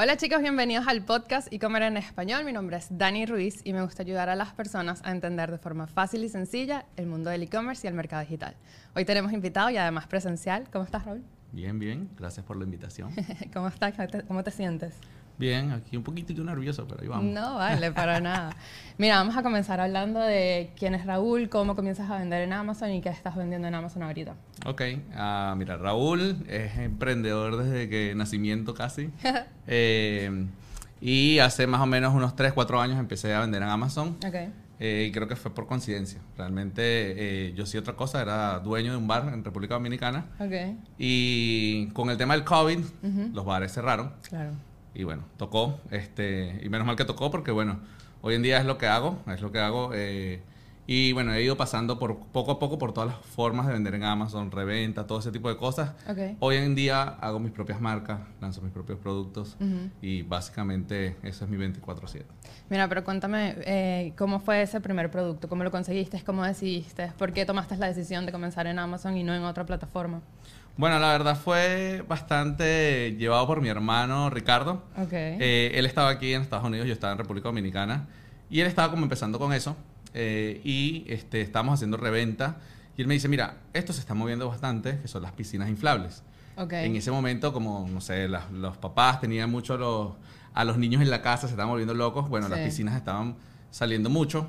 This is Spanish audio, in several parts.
Hola chicos, bienvenidos al podcast y comer en español. Mi nombre es Dani Ruiz y me gusta ayudar a las personas a entender de forma fácil y sencilla el mundo del e-commerce y el mercado digital. Hoy tenemos invitado y además presencial. ¿Cómo estás, Raúl? Bien, bien. Gracias por la invitación. ¿Cómo estás? ¿Cómo te sientes? Bien, aquí un poquito nervioso, pero ahí vamos. No, vale, para nada. Mira, vamos a comenzar hablando de quién es Raúl, cómo comienzas a vender en Amazon y qué estás vendiendo en Amazon ahorita. Ok, uh, mira, Raúl es emprendedor desde que nacimiento casi. eh, y hace más o menos unos 3, 4 años empecé a vender en Amazon. Ok. Eh, y creo que fue por coincidencia. Realmente eh, yo sí otra cosa, era dueño de un bar en República Dominicana. Ok. Y con el tema del COVID, los bares cerraron. Claro. Y bueno, tocó, este, y menos mal que tocó porque bueno, hoy en día es lo que hago, es lo que hago. Eh, y bueno, he ido pasando por poco a poco por todas las formas de vender en Amazon, reventa, todo ese tipo de cosas. Hoy en día hago mis propias marcas, lanzo mis propios productos y básicamente eso es mi 24/7. Mira, pero cuéntame, eh, ¿cómo fue ese primer producto? ¿Cómo lo conseguiste? ¿Cómo decidiste? ¿Por qué tomaste la decisión de comenzar en Amazon y no en otra plataforma? Bueno, la verdad fue bastante llevado por mi hermano Ricardo. Ok. Eh, él estaba aquí en Estados Unidos, yo estaba en República Dominicana. Y él estaba como empezando con eso. eh, y este, estábamos haciendo reventa. Y él me dice, mira, esto se está moviendo bastante, que son las piscinas inflables. ok. En ese momento, como, no sé, las- los papás tenían mucho los, a los niños en la casa, se estaban volviendo locos. Bueno, las piscinas estaban saliendo mucho.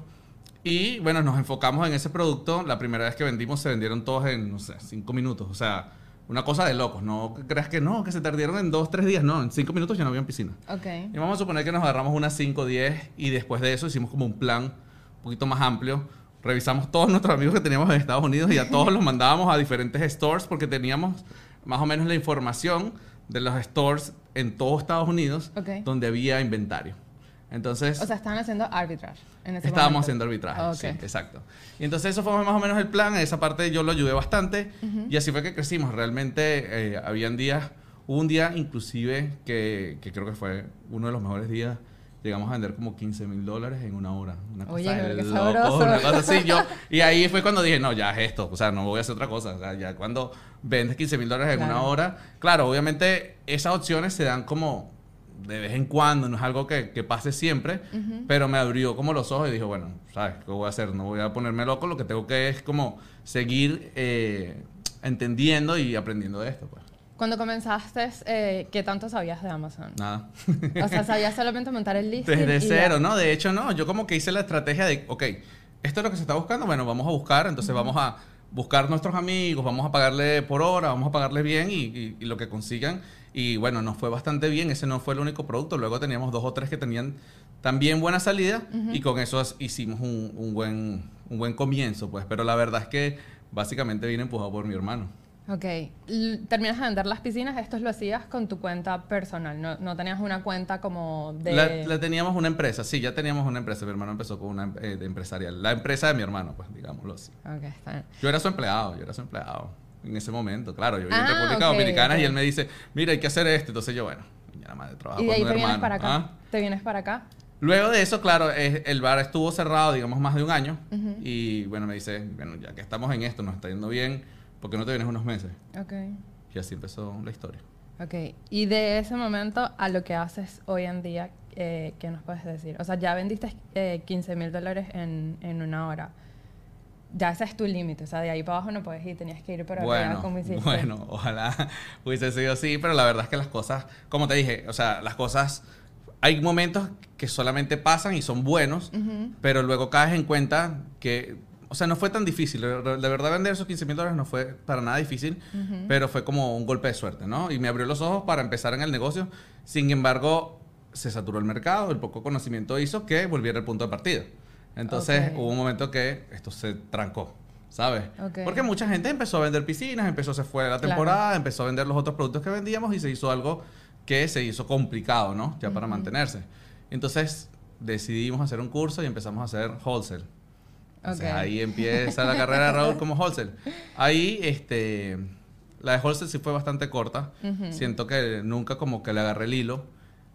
Y bueno, nos enfocamos en ese producto. La primera vez que vendimos se vendieron todos en, no sé, cinco minutos. O sea, una cosa de locos. No creas que no, que se tardaron en dos, tres días. No, en cinco minutos ya no había piscina. Ok. Y vamos a suponer que nos agarramos unas 5 o 10 y después de eso hicimos como un plan un poquito más amplio. Revisamos todos nuestros amigos que teníamos en Estados Unidos y a todos los mandábamos a diferentes stores porque teníamos más o menos la información de los stores en todo Estados Unidos donde había inventario. Entonces, O sea, estaban haciendo arbitrage en ese estábamos momento. haciendo arbitraje. Ah, ok. Sí, exacto. Y entonces eso fue más o menos el plan. Esa parte yo lo ayudé bastante y así fue que crecimos. Realmente eh, habían días, hubo un día inclusive que, que creo que fue uno de los mejores días. Llegamos a vender como 15 mil dólares en una hora. Una cosa Oye, de qué sabroso. Una cosa así. Yo, y ahí fue cuando dije, no, ya es esto. O sea, no voy a hacer otra cosa. O sea, ya cuando vendes 15 mil dólares en Claro. una hora. Claro, obviamente esas opciones se dan como de vez en cuando, no es algo que, que pase siempre, pero me abrió como los ojos y dijo, bueno, ¿sabes qué voy a hacer? No voy a ponerme loco, lo que tengo que es como seguir eh, entendiendo y aprendiendo de esto, pues. Cuando comenzaste, eh, ¿qué tanto sabías de Amazon? Nada. O sea, sabías solamente montar el listing. Desde cero, ya. ¿no? De hecho, no. Yo como que hice la estrategia de, ok, esto es lo que se está buscando, bueno, vamos a buscar, entonces vamos a buscar nuestros amigos, vamos a pagarle por hora, vamos a pagarle bien y, y- y lo que consigan. Y bueno, nos fue bastante bien, ese no fue el único producto, luego teníamos dos o tres que tenían también buena salida y con eso hicimos un, un buen, un buen comienzo, pues. Pero la verdad es que básicamente vine empujado por mi hermano. Ok. Terminas de vender las piscinas, esto lo hacías con tu cuenta personal, no, no tenías una cuenta como de... La, la teníamos una empresa, sí, ya teníamos una empresa. Mi hermano empezó con una eh, empresarial. La empresa de mi hermano, pues, digámoslo así. Ok, está bien. Yo era su empleado, yo era su empleado en ese momento, claro. Yo vivía Ah, en República ok, Dominicana ok. y él me dice, mira, hay que hacer esto. Entonces yo, bueno, ya nada más de trabajo Y de ahí te vienes hermano. para acá. ¿ah? Te vienes para acá. Luego de eso, claro, eh, el bar estuvo cerrado, digamos, más de un año. Y bueno, me dice, bueno, ya que estamos en esto, nos está yendo bien, ¿por qué no te vienes unos meses? Ok. Y así empezó la historia. Ok. Y de ese momento a lo que haces hoy en día, eh, ¿qué nos puedes decir? O sea, ya vendiste eh, 15 mil dólares en, en una hora. Ya ese es tu límite. O sea, de ahí para abajo no puedes ir. Tenías que ir arriba Bueno, como hiciste. bueno, ojalá hubiese sido así, pero la verdad es que las cosas, como te dije, o sea, las cosas, hay momentos que solamente pasan y son buenos, Ujú. pero luego caes en cuenta que, o sea, no fue tan difícil. De verdad, vender esos 15 mil dólares no fue para nada difícil, pero fue como un golpe de suerte, ¿no? Y me abrió los ojos para empezar en el negocio. Sin embargo, se saturó el mercado, el poco conocimiento hizo que volviera al punto de partida. Entonces, hubo un momento que esto se trancó. ¿Sabes? Ok. Porque mucha gente empezó a vender piscinas, empezó, se fue la Claro. temporada, empezó a vender los otros productos que vendíamos y se hizo algo que se hizo complicado, ¿no? Ya para mantenerse. Entonces decidimos hacer un curso y empezamos a hacer wholesale. Entonces, ahí empieza la carrera de Raúl como wholesale. Ahí, este, la de wholesale sí fue bastante corta. Siento que nunca como que le agarré el hilo.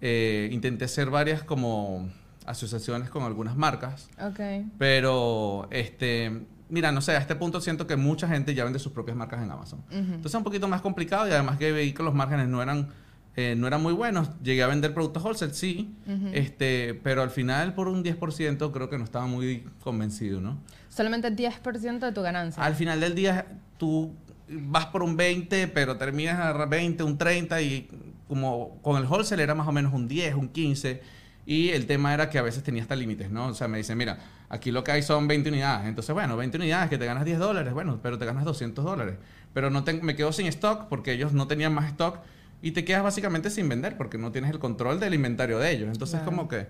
Eh, intenté hacer varias como asociaciones con algunas marcas. Ok. Pero, este, mira, no sé, a este punto siento que mucha gente ya vende sus propias marcas en Amazon. Ujú. Entonces es un poquito más complicado y además que veí que los márgenes no eran eh, no eran muy buenos. Llegué a vender productos wholesale, sí, este, pero al final por un 10% creo que no estaba muy convencido, ¿no? Solamente 10% de tu ganancia. Al final del día tú vas por un 20, pero terminas a 20, un 30 y como con el wholesale era más o menos un 10, un 15 y el tema era que a veces tenía hasta límites, ¿no? O sea, me dicen, mira, aquí lo que hay son 20 unidades. Entonces, bueno, 20 unidades que te ganas 10 dólares, bueno, pero te ganas 200 dólares. Pero no me quedo sin stock porque ellos no tenían más stock y te quedas básicamente sin vender porque no tienes el control del inventario de ellos. Entonces, como que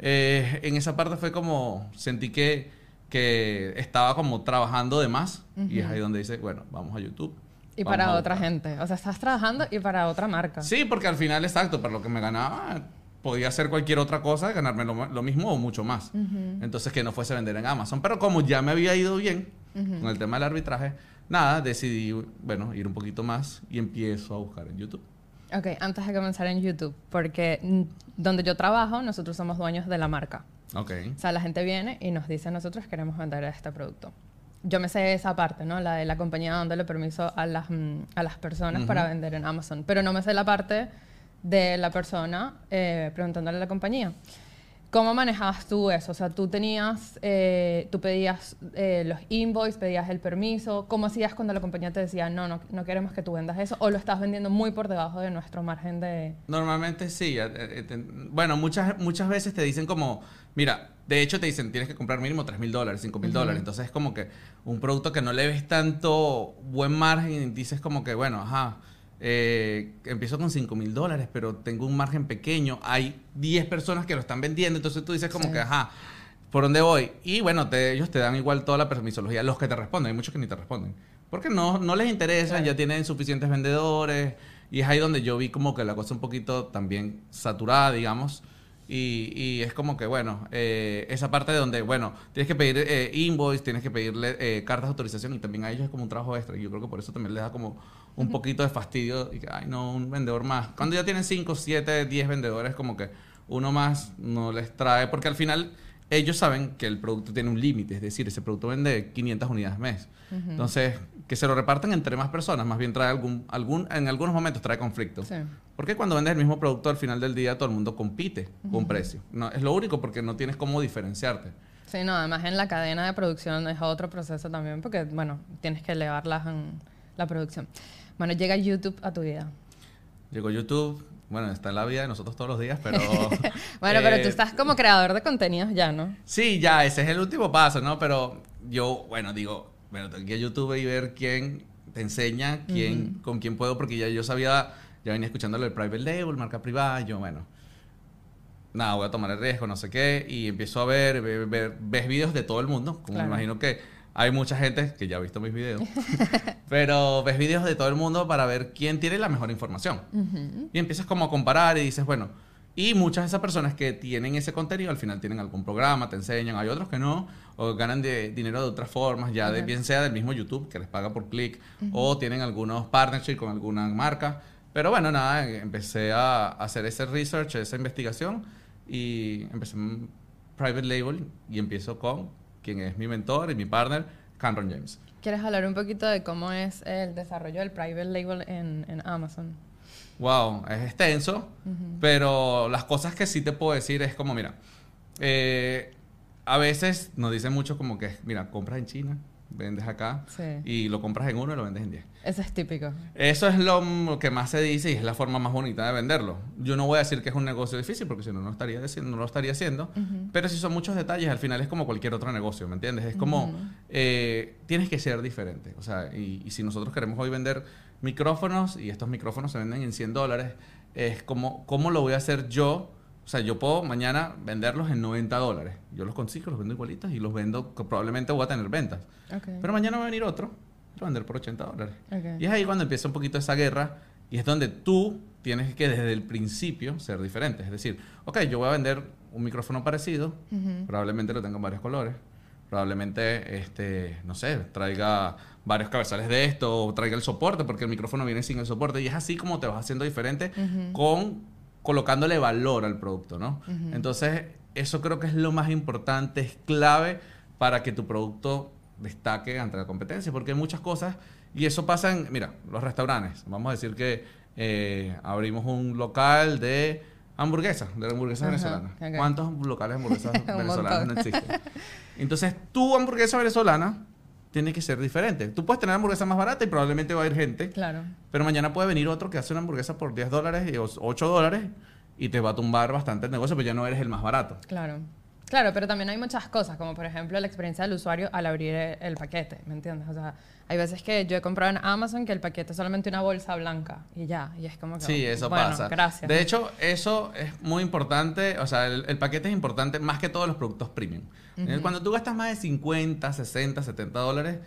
eh, en esa parte fue como sentí que, que estaba como trabajando de más y es ahí donde dice, bueno, vamos a YouTube. Y para otra gente. O sea, estás trabajando y para otra marca. Sí, porque al final, exacto, para lo que me ganaba, podía hacer cualquier otra cosa, ganarme lo, mismo o mucho más. Entonces, que no fuese vender en Amazon. Pero como ya me había ido bien con el tema del arbitraje, nada, decidí, bueno, ir un poquito más y empiezo a buscar en YouTube. Ok, antes de comenzar en YouTube, porque donde yo trabajo, nosotros somos dueños de la marca. Ok. O sea, la gente viene y nos dice, nosotros queremos vender este producto. Yo me sé esa parte, ¿no? La de la compañía dándole permiso a las, mm, a las personas para vender en Amazon. Pero no me sé la parte de la persona eh, preguntándole a la compañía. ¿Cómo manejabas tú eso? O sea, tú tenías, eh, tú pedías eh, los invoices, pedías el permiso. ¿Cómo hacías cuando la compañía te decía, no, no, no queremos que tú vendas eso? ¿O lo estás vendiendo muy por debajo de nuestro margen de...? Normalmente sí. Bueno, muchas, muchas veces te dicen como, mira, de hecho te dicen, tienes que comprar mínimo 3 mil dólares, 5 mil dólares. Entonces es como que un producto que no le ves tanto buen margen dices como que, bueno, ajá eh, empiezo con 5 mil dólares, pero tengo un margen pequeño. Hay 10 personas que lo están vendiendo, entonces tú dices como que, ajá, ¿por dónde voy? Y bueno, ellos te dan igual toda la permisología, los que te responden, hay muchos que ni te responden. Porque no, no les interesa, ya tienen suficientes vendedores. Y es ahí donde yo vi como que la cosa un poquito también saturada, digamos. Y, y, es como que, bueno, eh, esa parte de donde, bueno, tienes que pedir eh, invoice, tienes que pedirle eh, cartas de autorización y también a ellos es como un trabajo extra. Y yo creo que por eso también les da como un poquito de fastidio y que, ay, no, un vendedor más. Cuando ya tienen 5, 7, 10 vendedores, como que uno más no les trae, porque al final ellos saben que el producto tiene un límite, es decir, ese producto vende 500 unidades mes. Entonces, que se lo repartan entre más personas, más bien trae algún, algún en algunos momentos trae conflicto. Porque cuando vendes el mismo producto al final del día todo el mundo compite con precio. No, es lo único porque no tienes cómo diferenciarte. Sí, no, además en la cadena de producción es otro proceso también porque, bueno, tienes que elevar la, la producción. Bueno, llega YouTube a tu vida. Llegó YouTube, bueno, está en la vida de nosotros todos los días, pero... bueno, pero tú eh, estás como creador de contenidos ya, ¿no? Sí, ya, ese es el último paso, ¿no? Pero yo, bueno, digo, bueno, tengo que ir a YouTube y ver quién te enseña, quién, con quién puedo, porque ya yo sabía, ya venía escuchándolo el private label, marca privada, y yo, bueno, nada, voy a tomar el riesgo, no sé qué, y empiezo a ver, ver, ves videos de todo el mundo, como me imagino que hay mucha gente que ya ha visto mis videos, pero ves videos de todo el mundo para ver quién tiene la mejor información. Y empiezas como a comparar y dices, bueno, y muchas de esas personas que tienen ese contenido al final tienen algún programa, te enseñan, hay otros que no, o ganan de dinero de otras formas, ya de, bien sea del mismo YouTube que les paga por clic, o tienen algunos partnerships con alguna marca. Pero bueno, nada, empecé a hacer ese research, esa investigación y empecé un private label y empiezo con quien es mi mentor y mi partner, Cameron James. ¿Quieres hablar un poquito de cómo es el desarrollo del private label en, Amazon? Wow, es extenso, pero las cosas que sí te puedo decir es como, mira, eh, a veces nos dicen mucho como que, mira, compras en China, vendes acá y lo compras en uno y lo vendes en diez. Eso es típico. Eso es lo que más se dice y es la forma más bonita de venderlo. Yo no voy a decir que es un negocio difícil porque si no, no, estaría no lo estaría haciendo. Pero si son muchos detalles, al final es como cualquier otro negocio, ¿me entiendes? Es como, eh, tienes que ser diferente. O sea, y, y, si nosotros queremos hoy vender micrófonos y estos micrófonos se venden en 100 dólares, es como, ¿cómo lo voy a hacer yo? O sea, yo puedo mañana venderlos en 90 dólares. Yo los consigo, los vendo igualitos y los vendo, probablemente voy a tener ventas. Pero mañana va a venir otro, lo vender por 80 dólares. Y es ahí cuando empieza un poquito esa guerra y es donde tú tienes que desde el principio ser diferente. Es decir, ok, yo voy a vender un micrófono parecido, probablemente lo tenga en varios colores, probablemente, este, no sé, traiga varios cabezales de esto, o traiga el soporte, porque el micrófono viene sin el soporte, y es así como te vas haciendo diferente con colocándole valor al producto, ¿no? Entonces, eso creo que es lo más importante, es clave para que tu producto destaque ante la competencia, porque hay muchas cosas, y eso pasa en, mira, los restaurantes. Vamos a decir que eh, abrimos un local de hamburguesas, de hamburguesas Ajá, venezolanas. ¿Cuántos locales de hamburguesas venezolanas no existen? Entonces, tu hamburguesa venezolana tiene que ser diferente. Tú puedes tener hamburguesa más barata y probablemente va a ir gente, Claro. pero mañana puede venir otro que hace una hamburguesa por 10 dólares y 8 dólares y te va a tumbar bastante el negocio, pero ya no eres el más barato. Claro. Claro, pero también hay muchas cosas, como por ejemplo la experiencia del usuario al abrir el, el paquete, ¿me entiendes? O sea, hay veces que yo he comprado en Amazon que el paquete es solamente una bolsa blanca y ya, y es como que... Sí, eso bueno, pasa. gracias. De hecho, eso es muy importante. O sea, el, el paquete es importante más que todos los productos premium. Eh, Cuando tú gastas más de 50, 60, 70 dólares,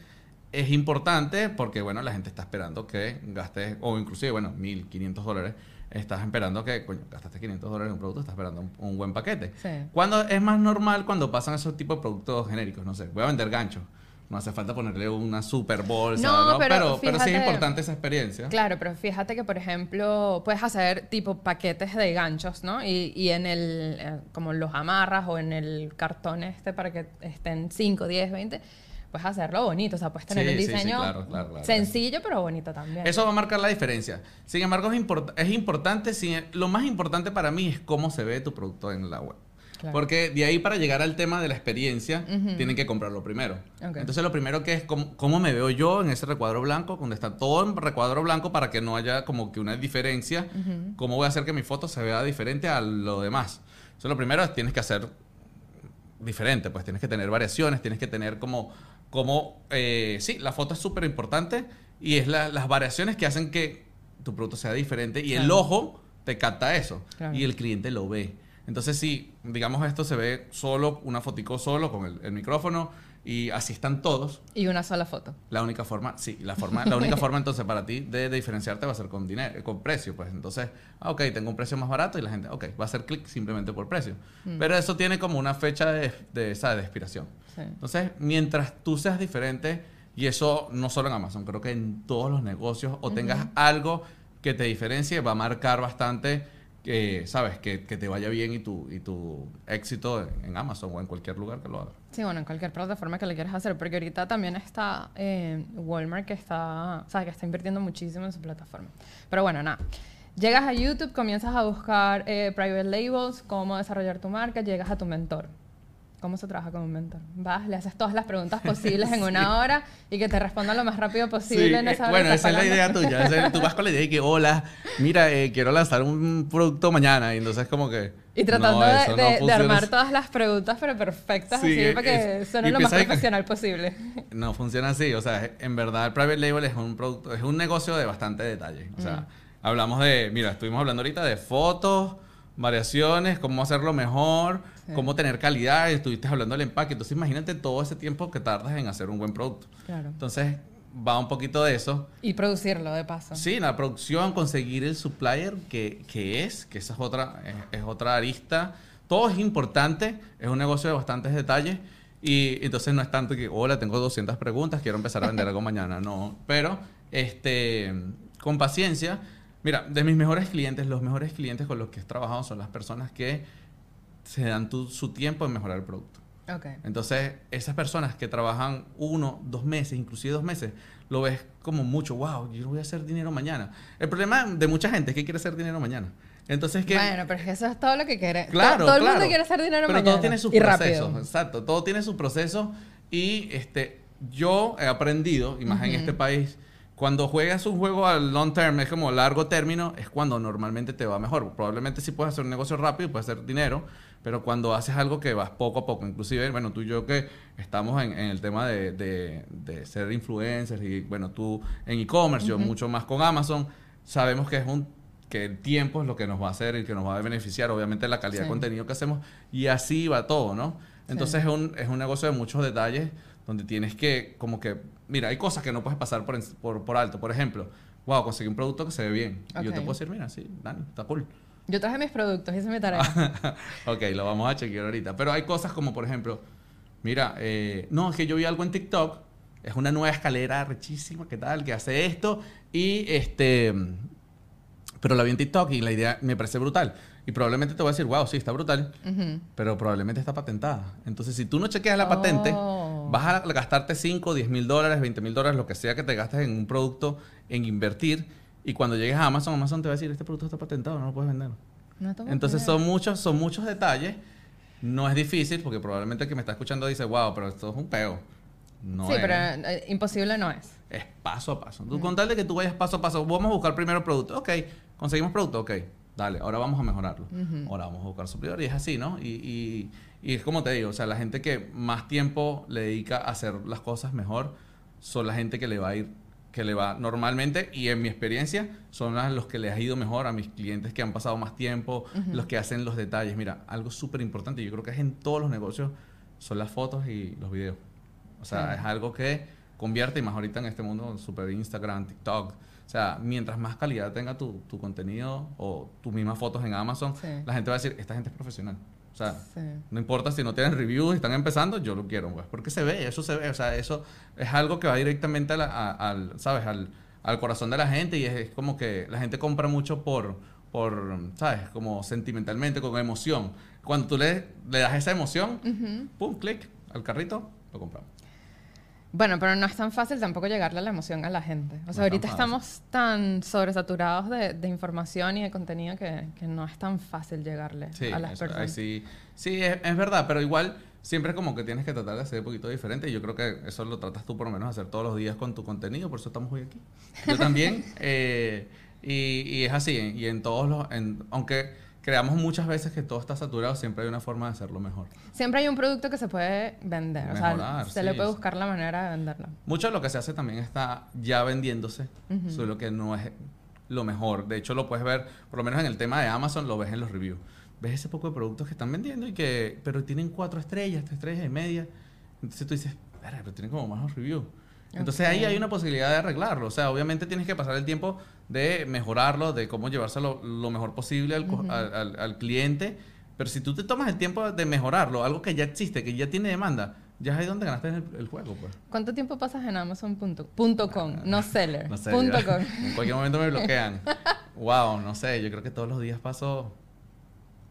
es importante porque, bueno, la gente está esperando que gastes, o inclusive, bueno, 1500 dólares. Estás esperando que, coño, gastaste 500 dólares en un producto, estás esperando un, un buen paquete. Sí. Cuando es más normal cuando pasan esos tipos de productos genéricos, no sé, voy a vender ganchos. No hace falta ponerle una super bolsa, No, ¿no? pero Pero, pero, sí es fíjate- importante esa experiencia. Claro, pero fíjate que, por ejemplo, puedes hacer tipo paquetes de ganchos, ¿no? Y, y en el, eh, como los amarras o en el cartón este para que estén 5, 10, 20, puedes hacerlo bonito. O sea, puedes tener Sí, un sí, sí, diseño claro, claro, claro. sencillo, pero bonito también. Eso va a marcar la diferencia. Sin embargo, es, import- es importante, si- lo más importante para mí es cómo se ve tu producto en la web. Claro. Porque de ahí para llegar al tema de la experiencia, tienen que comprarlo primero. Entonces, lo primero que es cómo, cómo me veo yo en ese recuadro blanco, donde está todo en recuadro blanco para que no haya como que una diferencia. ¿Cómo voy a hacer que mi foto se vea diferente a lo demás? Entonces, lo primero es tienes que hacer diferente, pues tienes que tener variaciones, tienes que tener como, como eh, sí, la foto es súper importante y es la- las variaciones que hacen que tu producto sea diferente y el ojo te capta eso Claro. y el cliente lo ve. Entonces, si, digamos, esto se ve solo, una fotico solo con el, el micrófono y así están todos, Y una sola foto. la única forma, sí, la forma, la única forma entonces para ti de, de diferenciarte va a ser con dinero, con precio, pues entonces, ah, ok, tengo un precio más barato y la gente, ok, va a hacer clic simplemente por precio. Pero eso tiene como una fecha de, de, ¿sabes? de expiración. Sí. Entonces, mientras tú seas diferente, y eso no solo en Amazon, creo que en todos los negocios, o tengas algo que te diferencie, va a marcar bastante que, ¿sabes? Que, que te vaya bien y tu, y tu éxito en, Amazon o en cualquier lugar que lo hagas. Sí, bueno, en cualquier plataforma que le quieras hacer, porque ahorita también está eh, Walmart que está, o que está invirtiendo muchísimo en su plataforma. Pero bueno, nada. Llegas a YouTube, comienzas a buscar eh, private labels, cómo desarrollar tu marca, llegas a tu mentor. ¿Cómo se trabaja con un mentor? Vas, le haces todas las preguntas posibles en una hora y que te responda lo más rápido posible en eh, esa bueno, esa es la idea tuya. Es- tú vas con la idea de que, hola, mira, eh, quiero lanzar un producto mañana. Y entonces como que... Y tratando no, de, eso no de- de armar todas las preguntas, pero perfectas, Sí, así, para que es- suene lo más profesional posible. No funciona así. O sea, en verdad el private label es un producto, es un negocio de bastante detalle. O sea, hablamos de, mira, estuvimos hablando ahorita de fotos, variaciones, cómo hacerlo mejor, Sí. cómo tener calidad, y estuviste hablando del empaque. Entonces imagínate todo ese tiempo que tardas en hacer un buen producto. Claro. Entonces va un poquito de eso. Y producirlo, de paso. Sí, la producción, conseguir el supplier que, que es, que esa es otra, es, es otra arista. Todo es importante, es un negocio de bastantes detalles. Y entonces no es tanto que, hola, tengo 200 preguntas, quiero empezar a vender algo mañana. No, pero este, con paciencia. Mira, de mis mejores clientes, los mejores clientes con los que he trabajado son las personas que se dan tu- su tiempo en mejorar el producto. Ok. Entonces, esas personas que trabajan uno, dos meses, inclusive dos meses, lo ves como mucho, wow, yo voy a hacer dinero mañana. El problema de mucha gente es que quiere hacer dinero mañana. Entonces, que... Bueno, pero es que eso es todo lo que quiere. Claro, todo, todo el claro. mundo quiere hacer dinero Pero mañana. todo tiene su y proceso. rápido. Exacto, todo tiene su proceso. Y este, yo he aprendido, y más en este país, cuando juegas un juego al long term, es como largo término, es cuando normalmente te va mejor. Probablemente sí puedes hacer un negocio rápido, puedes hacer dinero, pero cuando haces algo que vas poco a poco, inclusive, bueno, tú y yo que estamos en, en el tema de, de- de ser influencers y, bueno, tú en e-commerce, yo mucho más con Amazon, sabemos que es un que el tiempo es lo que nos va a hacer y que nos va a beneficiar, obviamente la calidad de contenido que hacemos y así va todo, ¿no? Entonces es, un, es un negocio de muchos detalles donde tienes que, como que, mira, hay cosas que no puedes pasar por, por, por alto. Por ejemplo, wow, conseguí un producto que se ve bien. Y yo te puedo decir, mira, sí, Dani, está cool. Yo traje mis productos, hice mi tarea. ok, lo vamos a chequear ahorita. Pero hay cosas como, por ejemplo, mira, eh, no, es que yo vi algo en TikTok, es una nueva escalera rechísima, ¿qué tal? Que hace esto y este... Pero la vi en TikTok y la idea me parece brutal. Y probablemente te voy a decir, wow, sí, está brutal, pero probablemente está patentada. Entonces, si tú no chequeas la patente, Oh. vas a gastarte 5, 10 mil dólares, 20 mil dólares, lo que sea que te gastes en un producto, en invertir, Y cuando llegues a Amazon, Amazon te va a decir, este producto está patentado, no lo puedes vender. No Entonces son muchos, son muchos detalles. No es difícil porque probablemente el que me está escuchando dice, wow, pero esto es un peo. No sí, es. pero eh, imposible no es. Es paso a paso. Tú con tal de que tú vayas paso a paso, vamos a buscar primero producto. Ok, conseguimos producto, ok. Dale, ahora vamos a mejorarlo. Ahora vamos a buscar suplidor y es así, ¿no? Y, y, y es como te digo, o sea, la gente que más tiempo le dedica a hacer las cosas mejor son la gente que le va a ir, que le va normalmente, y en mi experiencia, son las- los que les ha ido mejor a mis clientes que han pasado más tiempo, los que hacen los detalles. Mira, algo súper importante, yo creo que es en todos los negocios, son las fotos y los videos. O sea, es algo que convierte, y más ahorita en este mundo, super Instagram, TikTok. O sea, mientras más calidad tenga tu, tu contenido o tus mismas fotos en Amazon, Sí. la gente va a decir, esta gente es profesional. O sea, Sí. no importa si no tienen reviews, están empezando, yo lo quiero, pues. Porque se ve, eso se ve. O sea, eso es algo que va directamente a la- a- al, ¿sabes? Al, al corazón de la gente y es, es como que la gente compra mucho por, por, ¿sabes? Como sentimentalmente, con emoción. Cuando tú le, le das esa emoción, pum, clic, al carrito, lo compramos. Bueno, pero no es tan fácil tampoco llegarle a la emoción a la gente. O sea, ahorita tan estamos tan sobresaturados de, de información y de contenido que, que no es tan fácil llegarle Sí, a las eso, personas. sí, sí es, es verdad, pero igual siempre como que tienes que tratar de hacer un poquito diferente y yo creo que eso lo tratas tú por lo menos hacer todos los días con tu contenido, por eso estamos hoy aquí. Yo también, eh, y, y es así, y en todos los, en- aunque creamos muchas veces que todo está saturado, siempre hay una forma de hacerlo mejor. Siempre hay un producto que se puede vender. o sea, Mejorar, se le sí, puede sí. buscar la manera de venderlo. Mucho de lo que se hace también está ya vendiéndose, Ujú. solo que no es lo mejor. De hecho, lo puedes ver, por lo menos en el tema de Amazon, lo ves en los reviews. Ves ese poco de productos que están vendiendo y que, pero tienen cuatro estrellas, tres estrellas y media. Entonces tú dices, "Verga, pero tienen como más reviews. Entonces Ok. ahí hay una posibilidad de arreglarlo. O sea, obviamente tienes que pasar el tiempo de mejorarlo, de cómo llevárselo lo mejor posible al, co- Ujú. al- al- al cliente. Pero si tú te tomas el tiempo de mejorarlo, algo que ya existe, que ya tiene demanda, ya es ahí donde ganaste el, el juego. Pues. ¿Cuánto tiempo pasas en Amazon.com? no seller. No sé, punto com. en cualquier momento me bloquean. wow, no sé, yo creo que todos los días paso,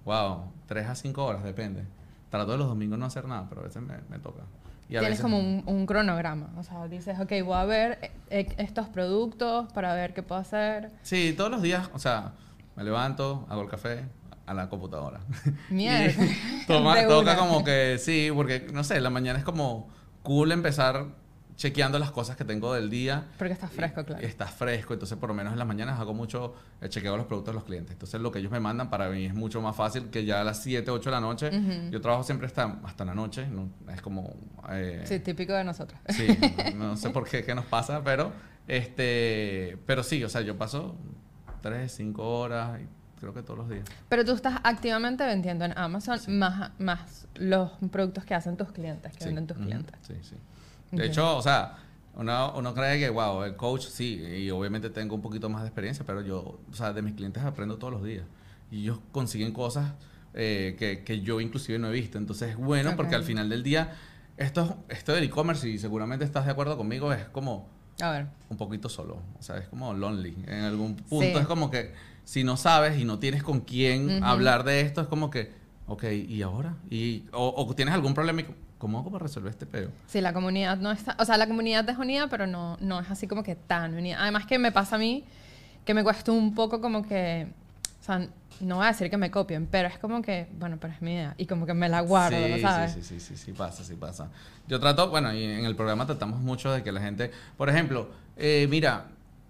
wow, 3 a 5 horas, depende. Trato de los domingos no hacer nada, pero a veces me, me toca. Tienes veces- como un, un cronograma. O sea, dices, ok, voy a ver eh, eh, estos productos para ver qué puedo hacer. Sí, todos los días, o sea, me levanto, hago el café a la computadora. Mierda. Toma- toca una. como que sí, porque no sé, la mañana es como cool empezar chequeando las cosas que tengo del día. Porque estás fresco, claro. Estás fresco, entonces por lo menos en las mañanas hago mucho el chequeo de los productos de los clientes. Entonces lo que ellos me mandan para mí es mucho más fácil que ya a las 7, 8 de la noche. Yo trabajo siempre hasta, hasta la noche, ¿no? es como... eh, Sí, típico de nosotros. sí, no, no sé por qué, qué nos pasa, pero, este, pero sí, o sea, yo paso 3, 5 horas, y creo que todos los días. Pero tú estás activamente vendiendo en Amazon más, más los productos que hacen tus clientes, que Sí. venden tus clientes. Sí, sí. De hecho, o sea, uno, uno cree que, wow, el coach sí, y obviamente tengo un poquito más de experiencia, pero yo, o sea, de mis clientes aprendo todos los días. Y ellos consiguen cosas eh, que, que yo inclusive no he visto. Entonces es bueno porque al final del día, esto, esto del e-commerce, y seguramente estás de acuerdo conmigo, es como A ver. un poquito solo. O sea, es como lonely. En algún punto Sí. es como que si no sabes y no tienes con quién hablar de esto, es como que, ok, ¿y ahora? Y, o, o tienes algún problema y, ¿cómo hago para resolver este peo? Sí, la comunidad no está... O sea, la comunidad es unida, pero no, no es así como que tan unida. Además que me pasa a mí que me cuesta un poco como que... O sea, no voy a decir que me copien, pero es como que, bueno, pero es mi idea. Y como que me la guardo, sí, ¿no sabes? Sí, sí, sí, sí, sí, pasa, sí pasa. Yo trato, bueno, y en el programa tratamos mucho de que la gente, por ejemplo, eh, mira,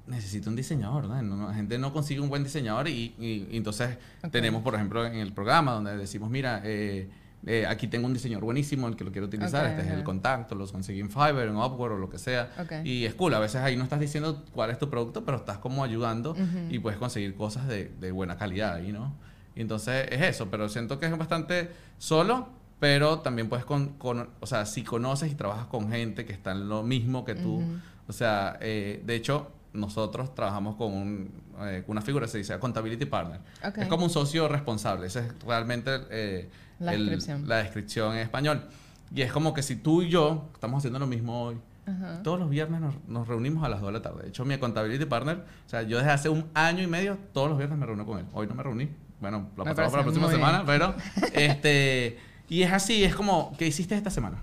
necesito un diseñador, ¿no? No, La gente no consigue un buen diseñador y, y- y entonces Ok. tenemos, por ejemplo, en el programa donde decimos, mira, eh, eh, aquí tengo un diseñador buenísimo, el que lo quiero utilizar, Ok, este es el contacto, los conseguí en Fiverr, en Upwork o lo que sea. Ok. Y es cool, a veces ahí no estás diciendo cuál es tu producto, pero estás como ayudando Ujú. y puedes conseguir cosas de, de buena calidad ahí, ¿no? Y entonces es eso, pero siento que es bastante solo, pero también puedes con, con- o sea, si conoces y trabajas con gente que está en lo mismo que tú, Ujú. o sea, eh, de hecho, nosotros trabajamos con un, eh, una figura que se dice Accountability Partner. Ok. Es como un socio responsable, esa es realmente eh, La el- descripción. la descripción en español. Y es como que si tú y yo estamos haciendo lo mismo hoy, todos los viernes nos, nos reunimos a las 2 de la tarde. De hecho, mi accountability partner, o sea, yo desde hace un año y medio, todos los viernes me reúno con él. Hoy no me reuní. Bueno, lo pasamos para la próxima semana, pero este y es así, es como, ¿qué hiciste esta semana?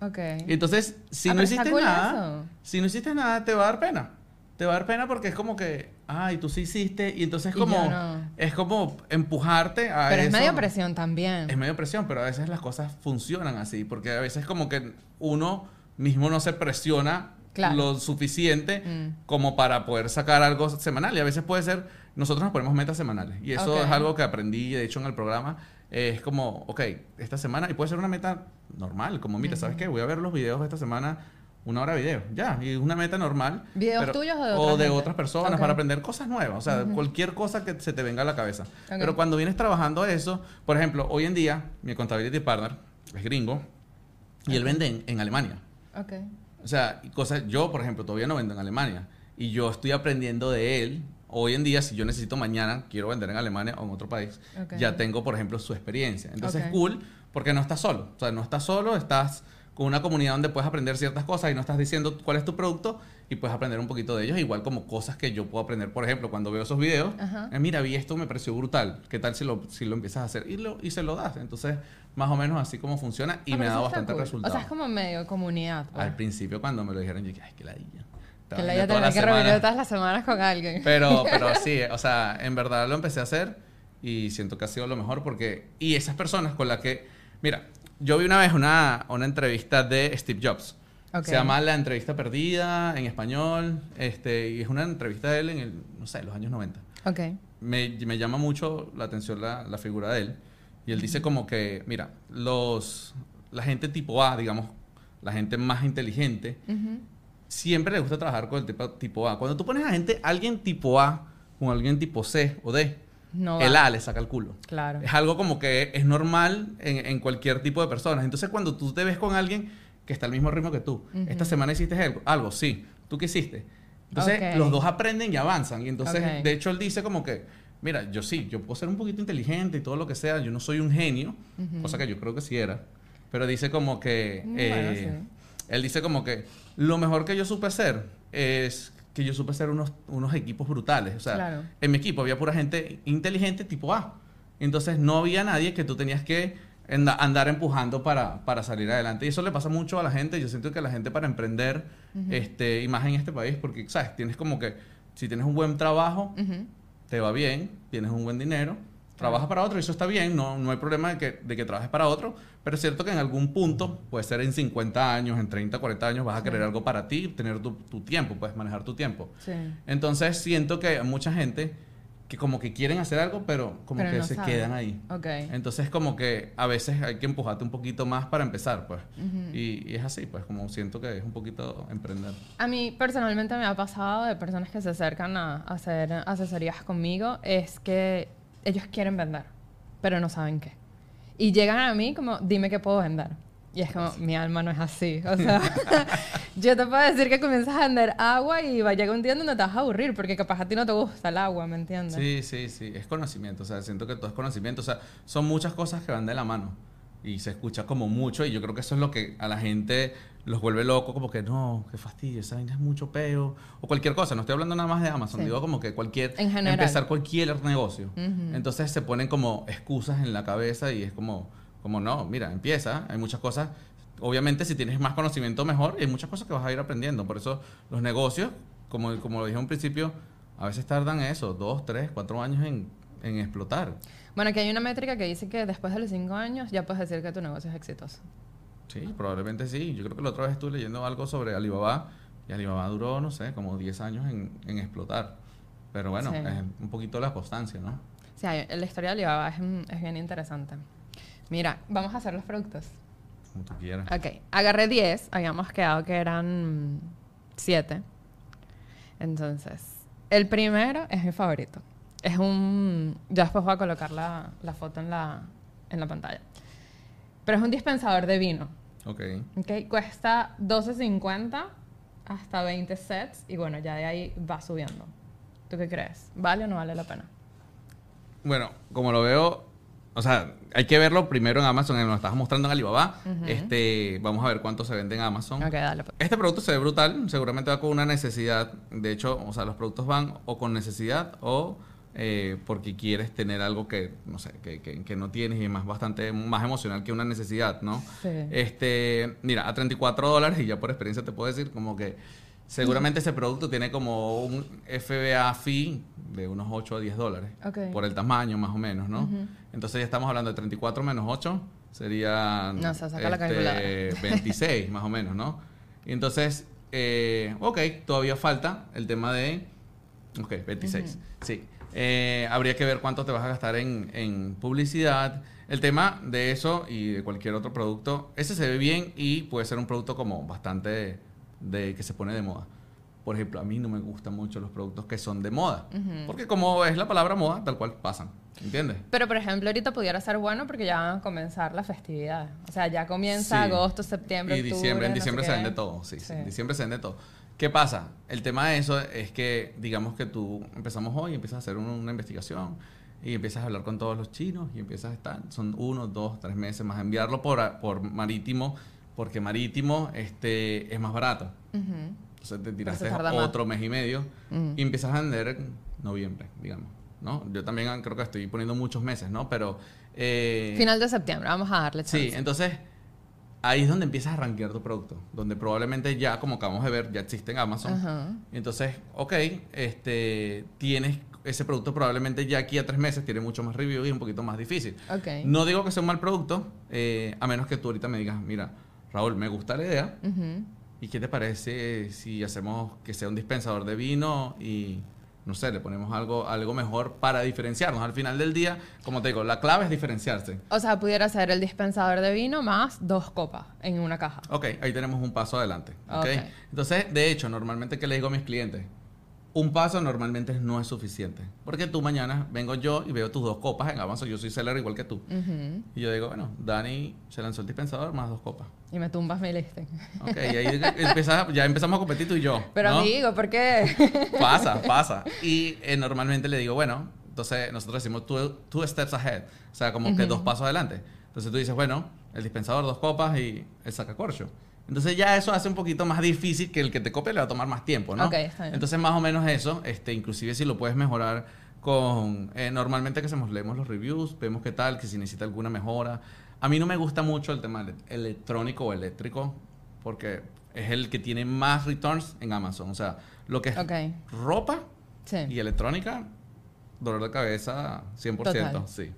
Ok. Entonces, si Ah, no hiciste nada, eso. si no hiciste nada, te va a dar pena. Te va a dar pena porque es como que, ay, tú sí hiciste, y entonces es como, no. es como empujarte a Pero es eso. medio presión también. Es medio presión, pero a veces las cosas funcionan así, porque a veces como que uno mismo no se presiona Claro. lo suficiente Mm. como para poder sacar algo semanal. Y a veces puede ser, nosotros nos ponemos metas semanales. Y eso Ok. es algo que aprendí, de hecho, en el programa. Eh, es como, ok, esta semana, y puede ser una meta normal, como, mira, ¿sabes qué? Voy a ver los videos de esta semana, una hora de video, ya, y es una meta normal. ¿Videos tuyos o de O otra de otras personas para aprender cosas nuevas, o sea, cualquier cosa que se te venga a la cabeza. Pero cuando vienes trabajando eso, por ejemplo, hoy en día, mi contability partner es gringo y él vende en, en Alemania. Ok. O sea, cosas, yo, por ejemplo, todavía no vendo en Alemania y yo estoy aprendiendo de él. Hoy en día, si yo necesito mañana, quiero vender en Alemania o en otro país, ya tengo, por ejemplo, su experiencia. Entonces, es cool porque no estás solo. O sea, no estás solo, estás con una comunidad donde puedes aprender ciertas cosas y no estás diciendo cuál es tu producto y puedes aprender un poquito de ellos, igual como cosas que yo puedo aprender, por ejemplo, cuando veo esos videos, eh, mira, vi esto, me pareció brutal, ¿qué tal si lo, si lo empiezas a hacer? Y, lo, y se lo das. Entonces, más o menos así como funciona y Ah, me ha dado bastante cool. resultado. O sea, es como medio comunidad. pues. Al principio cuando me lo dijeron, yo dije, ay, qué ladilla. que la ya tener que reunir todas las semanas con alguien. Pero, pero sí, o sea, en verdad lo empecé a hacer y siento que ha sido lo mejor porque... Y esas personas con las que... Mira, yo vi una vez una, una entrevista de Steve Jobs. Ok. Se llama La entrevista perdida en español. Este, y es una entrevista de él en el, no sé, los años 90 Ok. me, me llama mucho la atención la, la figura de él. Y él dice como que, mira, los, la gente tipo A, digamos, la gente más inteligente, Ujú. siempre le gusta trabajar con el tipo, tipo A. Cuando tú pones a gente, alguien tipo A con alguien tipo C o D, No el. A le saca el culo. Claro. Es algo como que es normal en, en cualquier tipo de personas. Entonces, cuando tú te ves con alguien que está al mismo ritmo que tú, esta semana hiciste algo, algo, sí, ¿tú qué hiciste? Entonces, los dos aprenden y avanzan. Y entonces, de hecho, él dice como que, mira, yo sí, yo puedo ser un poquito inteligente y todo lo que sea, yo no soy un genio, cosa que yo creo que sí era, pero dice como que, Bueno, eh, él dice como que lo mejor que yo supe hacer es que yo supe hacer unos, unos equipos brutales. O sea, Claro. en mi equipo había pura gente inteligente tipo A. Entonces no había nadie que tú tenías que anda- andar empujando para, para salir adelante. Y eso le pasa mucho a la gente. Yo siento que la gente para emprender, este, y más en este país, porque, ¿sabes? Tienes como que, si tienes un buen trabajo, te va bien, tienes un buen dinero, trabajas para otro y eso está bien, no, no hay problema de que, de que trabajes para otro, pero es cierto que en algún punto, puede ser en 50 años, en 30, 40 años, vas a querer algo para ti, tener tu, tu tiempo, puedes manejar tu tiempo. Sí. Entonces siento que hay mucha gente que como que quieren hacer algo, pero como Pero que no se saben. quedan ahí. Ok. Entonces como que a veces hay que empujarte un poquito más para empezar, pues. Ujú. y, y es así, pues como siento que es un poquito emprender. A mí personalmente me ha pasado de personas que se acercan a hacer asesorías conmigo, es que ellos quieren vender, pero no saben qué. Y llegan a mí como, dime qué puedo vender. Y es como, mi alma no es así. O sea, yo te puedo decir que comienzas a vender agua y va a llegar un día donde te vas a aburrir, porque capaz a ti no te gusta el agua, ¿me entiendes? Sí, sí, sí, es conocimiento, o sea, siento que todo es conocimiento, o sea, son muchas cosas que van de la mano y se escucha como mucho y yo creo que eso es lo que a la gente los vuelve loco, como que no, qué fastidio, esa vaina es mucho peo, o cualquier cosa, no estoy hablando nada más de Amazon, Sí. digo como que cualquier, En general. empezar cualquier negocio, Ujú. entonces se ponen como excusas en la cabeza y es como, como no, mira, empieza, hay muchas cosas, obviamente si tienes más conocimiento mejor, y hay muchas cosas que vas a ir aprendiendo, por eso los negocios, como, como lo dije en un principio, a veces tardan eso, dos, tres, cuatro años en, en explotar. Bueno, aquí hay una métrica que dice que después de los cinco años ya puedes decir que tu negocio es exitoso. Sí, probablemente sí. Yo creo que la otra vez estuve leyendo algo sobre Alibaba y Alibaba duró, no sé, como 10 años en, en explotar. Pero bueno, Sí. es un poquito la constancia, ¿no? Sí, la historia de Alibaba es, mm, es bien interesante. Mira, vamos a hacer los productos. Como tú quieras. Ok, agarré 10, habíamos quedado que eran 7. Entonces, el primero es mi favorito. Es un... Ya después voy a colocar la, la foto en la, en la pantalla. Pero es un dispensador de vino. Ok. Ok, cuesta 12.50 hasta 20 sets y bueno, ya de ahí va subiendo. ¿Tú qué crees? ¿Vale o no vale la pena? Bueno, como lo veo, o sea, hay que verlo primero en Amazon, en lo que estabas mostrando en Alibaba. este, vamos a ver cuánto se vende en Amazon. Ok, dale. pues. Este producto se ve brutal, seguramente va con una necesidad. De hecho, o sea, los productos van o con necesidad o eh, porque quieres tener algo que, no sé, que, que- que no tienes y más bastante más emocional que una necesidad, ¿no? Sí. Este, mira, a 34 dólares y ya por experiencia te puedo decir como que seguramente ese producto tiene como un FBA fee de unos 8 a 10 dólares. Por el tamaño, más o menos, ¿no? Entonces ya estamos hablando de 34 menos 8, serían No la calculadora. 26, más o menos, ¿no? Y entonces, eh, ok, todavía falta el tema de... Ok, 26, sí. Eh, habría que ver cuánto te vas a gastar en, en publicidad. El tema de eso y de cualquier otro producto, ese se ve bien y puede ser un producto como bastante de, que se pone de moda. Por ejemplo, a mí no me gustan mucho los productos que son de moda. Ujú. Porque como es la palabra moda, tal cual pasan. ¿Entiendes? Pero, por ejemplo, ahorita pudiera ser bueno porque ya van a comenzar las festividades. O sea, ya comienza Sí. agosto, septiembre, Y octubre, diciembre, en diciembre se vende todo, sí, sí, Sí. En diciembre se vende todo. ¿Qué pasa? El tema de eso es que, digamos que tú empezamos hoy, empiezas a hacer un- una investigación y empiezas a hablar con todos los chinos y empiezas a estar, son uno, dos, tres meses más, enviarlo por, por marítimo, porque marítimo este, es más barato. Ujú. Entonces te tiraste tarda más. otro mes y medio Ujú. y empiezas a vender en noviembre, digamos. ¿no? Yo también creo que estoy poniendo muchos meses, ¿no? Pero... eh, Final de septiembre, vamos a darle Sí, chance. entonces ahí es donde empiezas a rankear tu producto, donde probablemente ya, como acabamos de ver, ya existe en Amazon. Ajá. Entonces, ok, este, tienes ese producto probablemente ya aquí a tres meses tiene mucho más review y es un poquito más difícil. Ok. No digo que sea un mal producto, eh, a menos que tú ahorita me digas, mira, Raúl, me gusta la idea. ¿Y qué te parece si hacemos que sea un dispensador de vino y, no sé, le ponemos algo, algo mejor para diferenciarnos? Al final del día, como te digo, la clave es diferenciarse. O sea, pudiera ser el dispensador de vino más dos copas en una caja. Ok, ahí tenemos un paso adelante. ¿ok? Ok. Entonces, de hecho, normalmente, ¿qué le digo a mis clientes? Un paso normalmente no es suficiente. Porque tú mañana vengo yo y veo tus dos copas en Amazon. Yo soy seller igual que tú. Y yo digo, bueno, Dani se lanzó el dispensador más dos copas. Y me tumbas mi listing. Ok, y ahí empieza- ya empezamos a competir tú y yo. Pero ¿no? amigo, ¿por qué? Pasa, pasa. Y eh, normalmente le digo, bueno, entonces nosotros decimos two, two steps ahead. O sea, como que dos pasos adelante. Entonces tú dices, bueno, el dispensador, dos copas y el sacacorcho. Entonces ya eso hace un poquito más difícil que el que te copie le va a tomar más tiempo, ¿no? Ok, está bien. Entonces más o menos eso, este, inclusive si lo puedes mejorar con... eh, normalmente que hacemos, leemos los reviews, vemos qué tal, que si necesita alguna mejora. A mí no me gusta mucho el tema ele- electrónico o eléctrico porque es el que tiene más returns en Amazon. O sea, lo que es Ok. ropa Sí. y electrónica, dolor de cabeza 100%. Total. Sí.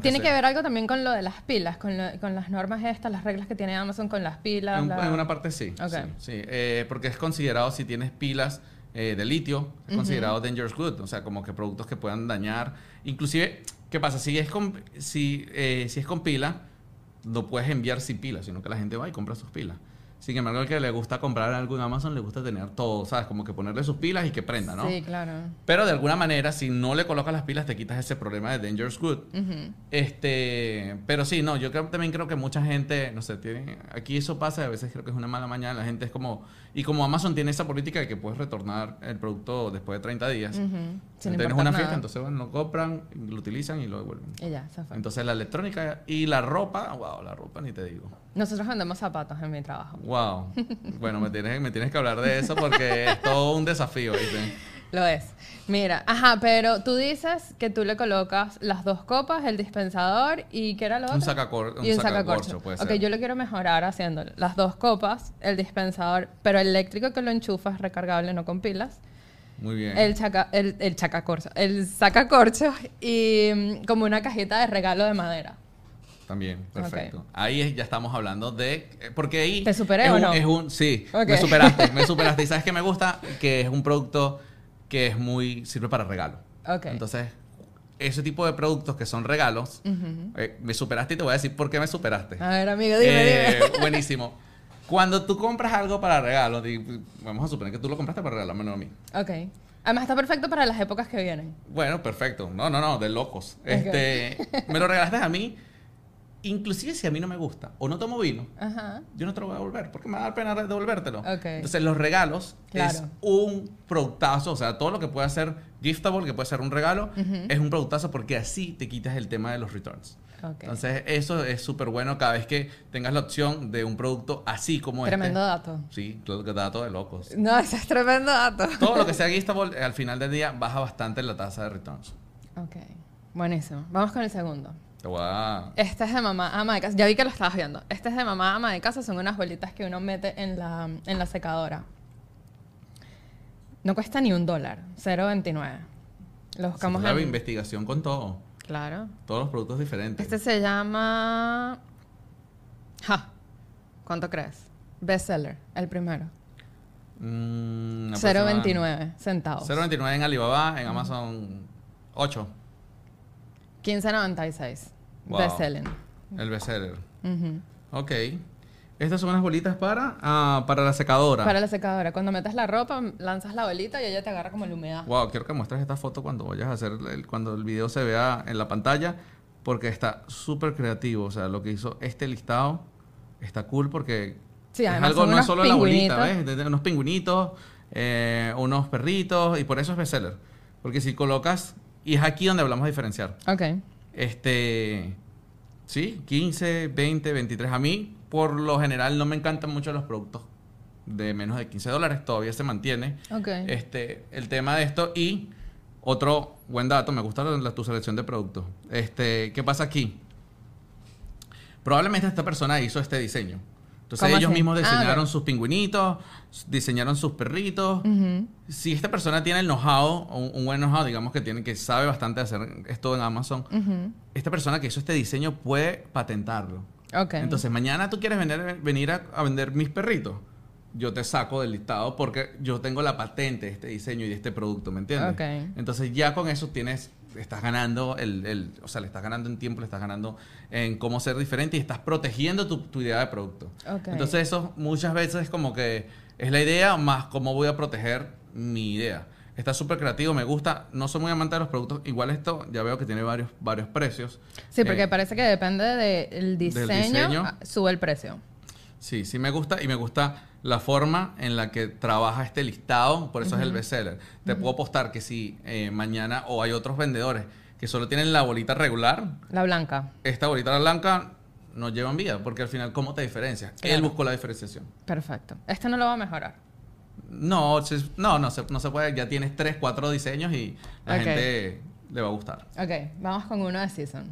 Tiene sea- que ver algo también con lo de las pilas, con, lo- con las normas estas, las reglas que tiene Amazon con las pilas. En, la- en una parte sí. Sí, sí. Eh, porque es considerado, si tienes pilas eh, de litio, es considerado dangerous good. O sea, como que productos que puedan dañar. Inclusive, ¿qué pasa? Si es con, si, eh, si es con pila, no puedes enviar sin pila, sino que la gente va y compra sus pilas. Sin embargo, el que le gusta comprar algo en Amazon le gusta tener todo, ¿sabes? Como que ponerle sus pilas y que prenda, ¿no? Sí, claro. Pero de alguna manera, si no le colocas las pilas, te quitas ese problema de dangerous good. Este, pero sí, no, yo creo, también creo que mucha gente, no sé, tiene, aquí eso pasa, y a veces creo que es una mala mañana, la gente es como, y como Amazon tiene esa política de que puedes retornar el producto después de 30 días, Ujú. si Sin tienes una nada. fiesta, entonces bueno, lo compran, lo utilizan y lo devuelven. Y ya, se fue. Entonces la electrónica y la ropa, wow, la ropa ni te digo. Nosotros vendemos zapatos en mi trabajo. Wow. Bueno, me tienes, me tienes que hablar de eso porque es todo un desafío, ¿viste? Lo es. Mira, ajá, pero tú dices que tú le colocas las dos copas, el dispensador y ¿qué era lo otro? Un sacacor, un y un sacacorcho, sacacorcho. puede Ok, ser. yo lo quiero mejorar haciendo las dos copas, el dispensador, pero eléctrico que lo enchufas, recargable, no con pilas. Muy bien. El, chaca, el, el chacacorcho, el sacacorcho y mm, como una cajita de regalo de madera. También, perfecto. Ahí es- ya estamos hablando de... eh, Porque ahí... ¿Te superé es o un- no? Es un, sí, me superaste, me superaste. Y sabes que me gusta que es un producto que es muy... sirve para regalo. Ok. Entonces, ese tipo de productos que son regalos, eh, me superaste y te voy a decir por qué me superaste. A ver, amigo, dime, Eh, dime. Buenísimo. Cuando tú compras algo para regalo, vamos a suponer que tú lo compraste para regalarme no a mí. Ok. Además está perfecto para las épocas que vienen. Bueno, perfecto. No, no, no, de locos. Este, me lo regalaste a mí. Inclusive si a mí no me gusta o no tomo vino, Ajá. yo no te lo voy a devolver porque me va a dar pena devolvértelo. Ok. Entonces, los regalos Claro. es un productazo, o sea, todo lo que pueda ser giftable, que puede ser un regalo, Ujú. es un productazo porque así te quitas el tema de los returns. Ok. Entonces, eso es súper bueno cada vez que tengas la opción de un producto así como Tremendo este. dato. Sí, que dato de locos. No, ese es tremendo dato. Todo lo que sea giftable, al final del día baja bastante la tasa de returns. Ok. Buenísimo. Vamos con el segundo. Te voy a... Este es de mamá ama de casa. Ya vi que lo estabas viendo. Este es de mamá ama de casa. Son unas bolitas que uno mete en la, en la secadora. No cuesta ni un dólar, 0.29. Lo buscamos en... investigación con todo. Claro. Todos los productos diferentes. Este se llama... Ja. ¿Cuánto crees? Bestseller, el primero. Mm, 0.29 centavos. 0.29 en Alibaba, en Amazon 8. 15.96. Wow. Bestselling. El bestseller. Ujú. Ok. Estas son unas bolitas para, ah, para la secadora. Para la secadora. Cuando metes la ropa, lanzas la bolita y ella te agarra como la humedad. Wow, quiero que muestres esta foto cuando vayas a hacer, el- cuando el video se vea en la pantalla, porque está súper creativo. O sea, lo que hizo este listado está cool porque Sí, es algo, no es solo la bolita. ¿ves? De- de unos pingüinitos, eh, unos perritos, y por eso es bestseller. Porque si colocas, y es aquí donde hablamos de diferenciar. Ok. Este, sí, 15, 20, 23. A mí, por lo general, no me encantan mucho los productos de menos de 15 dólares. Todavía se mantiene este, el tema de esto. Y otro buen dato, me gusta la- la- tu selección de productos. Este, ¿Qué pasa aquí? Probablemente esta persona hizo este diseño. Entonces ¿Cómo ellos así? mismos Ah, diseñaron sus pingüinitos, diseñaron sus perritos. Si esta persona tiene el know-how, un, un buen know-how, digamos que tiene, que sabe bastante hacer esto en Amazon, esta persona que hizo este diseño puede patentarlo. Entonces, mañana tú quieres venir a, a vender mis perritos. Yo te saco del listado porque yo tengo la patente de este diseño y de este producto, ¿me entiendes? Entonces, ya con eso tienes, estás ganando el, el- o sea, le estás ganando en tiempo, le estás ganando en cómo ser diferente y estás protegiendo tu, tu idea de producto. Entonces, eso muchas veces es como que es la idea más cómo voy a proteger mi idea. Está súper creativo, me gusta. No soy muy amante de los productos. Igual esto, ya veo que tiene varios, varios precios. Sí, porque Eh, parece que depende del diseño, diseño. sube el precio. Sí, sí me gusta y me gusta la forma en la que trabaja este listado, por eso es el bestseller. Te puedo apostar que si eh, mañana o hay otros vendedores que solo tienen la bolita regular, La blanca. esta bolita blanca no llevan vida, porque al final, ¿cómo te diferencias? Él Claro. buscó la diferenciación. Perfecto. Este no lo va a mejorar. No, no, no se, no se puede, ya tienes tres, cuatro diseños y la gente le va a gustar. Ok, vamos con uno de Season.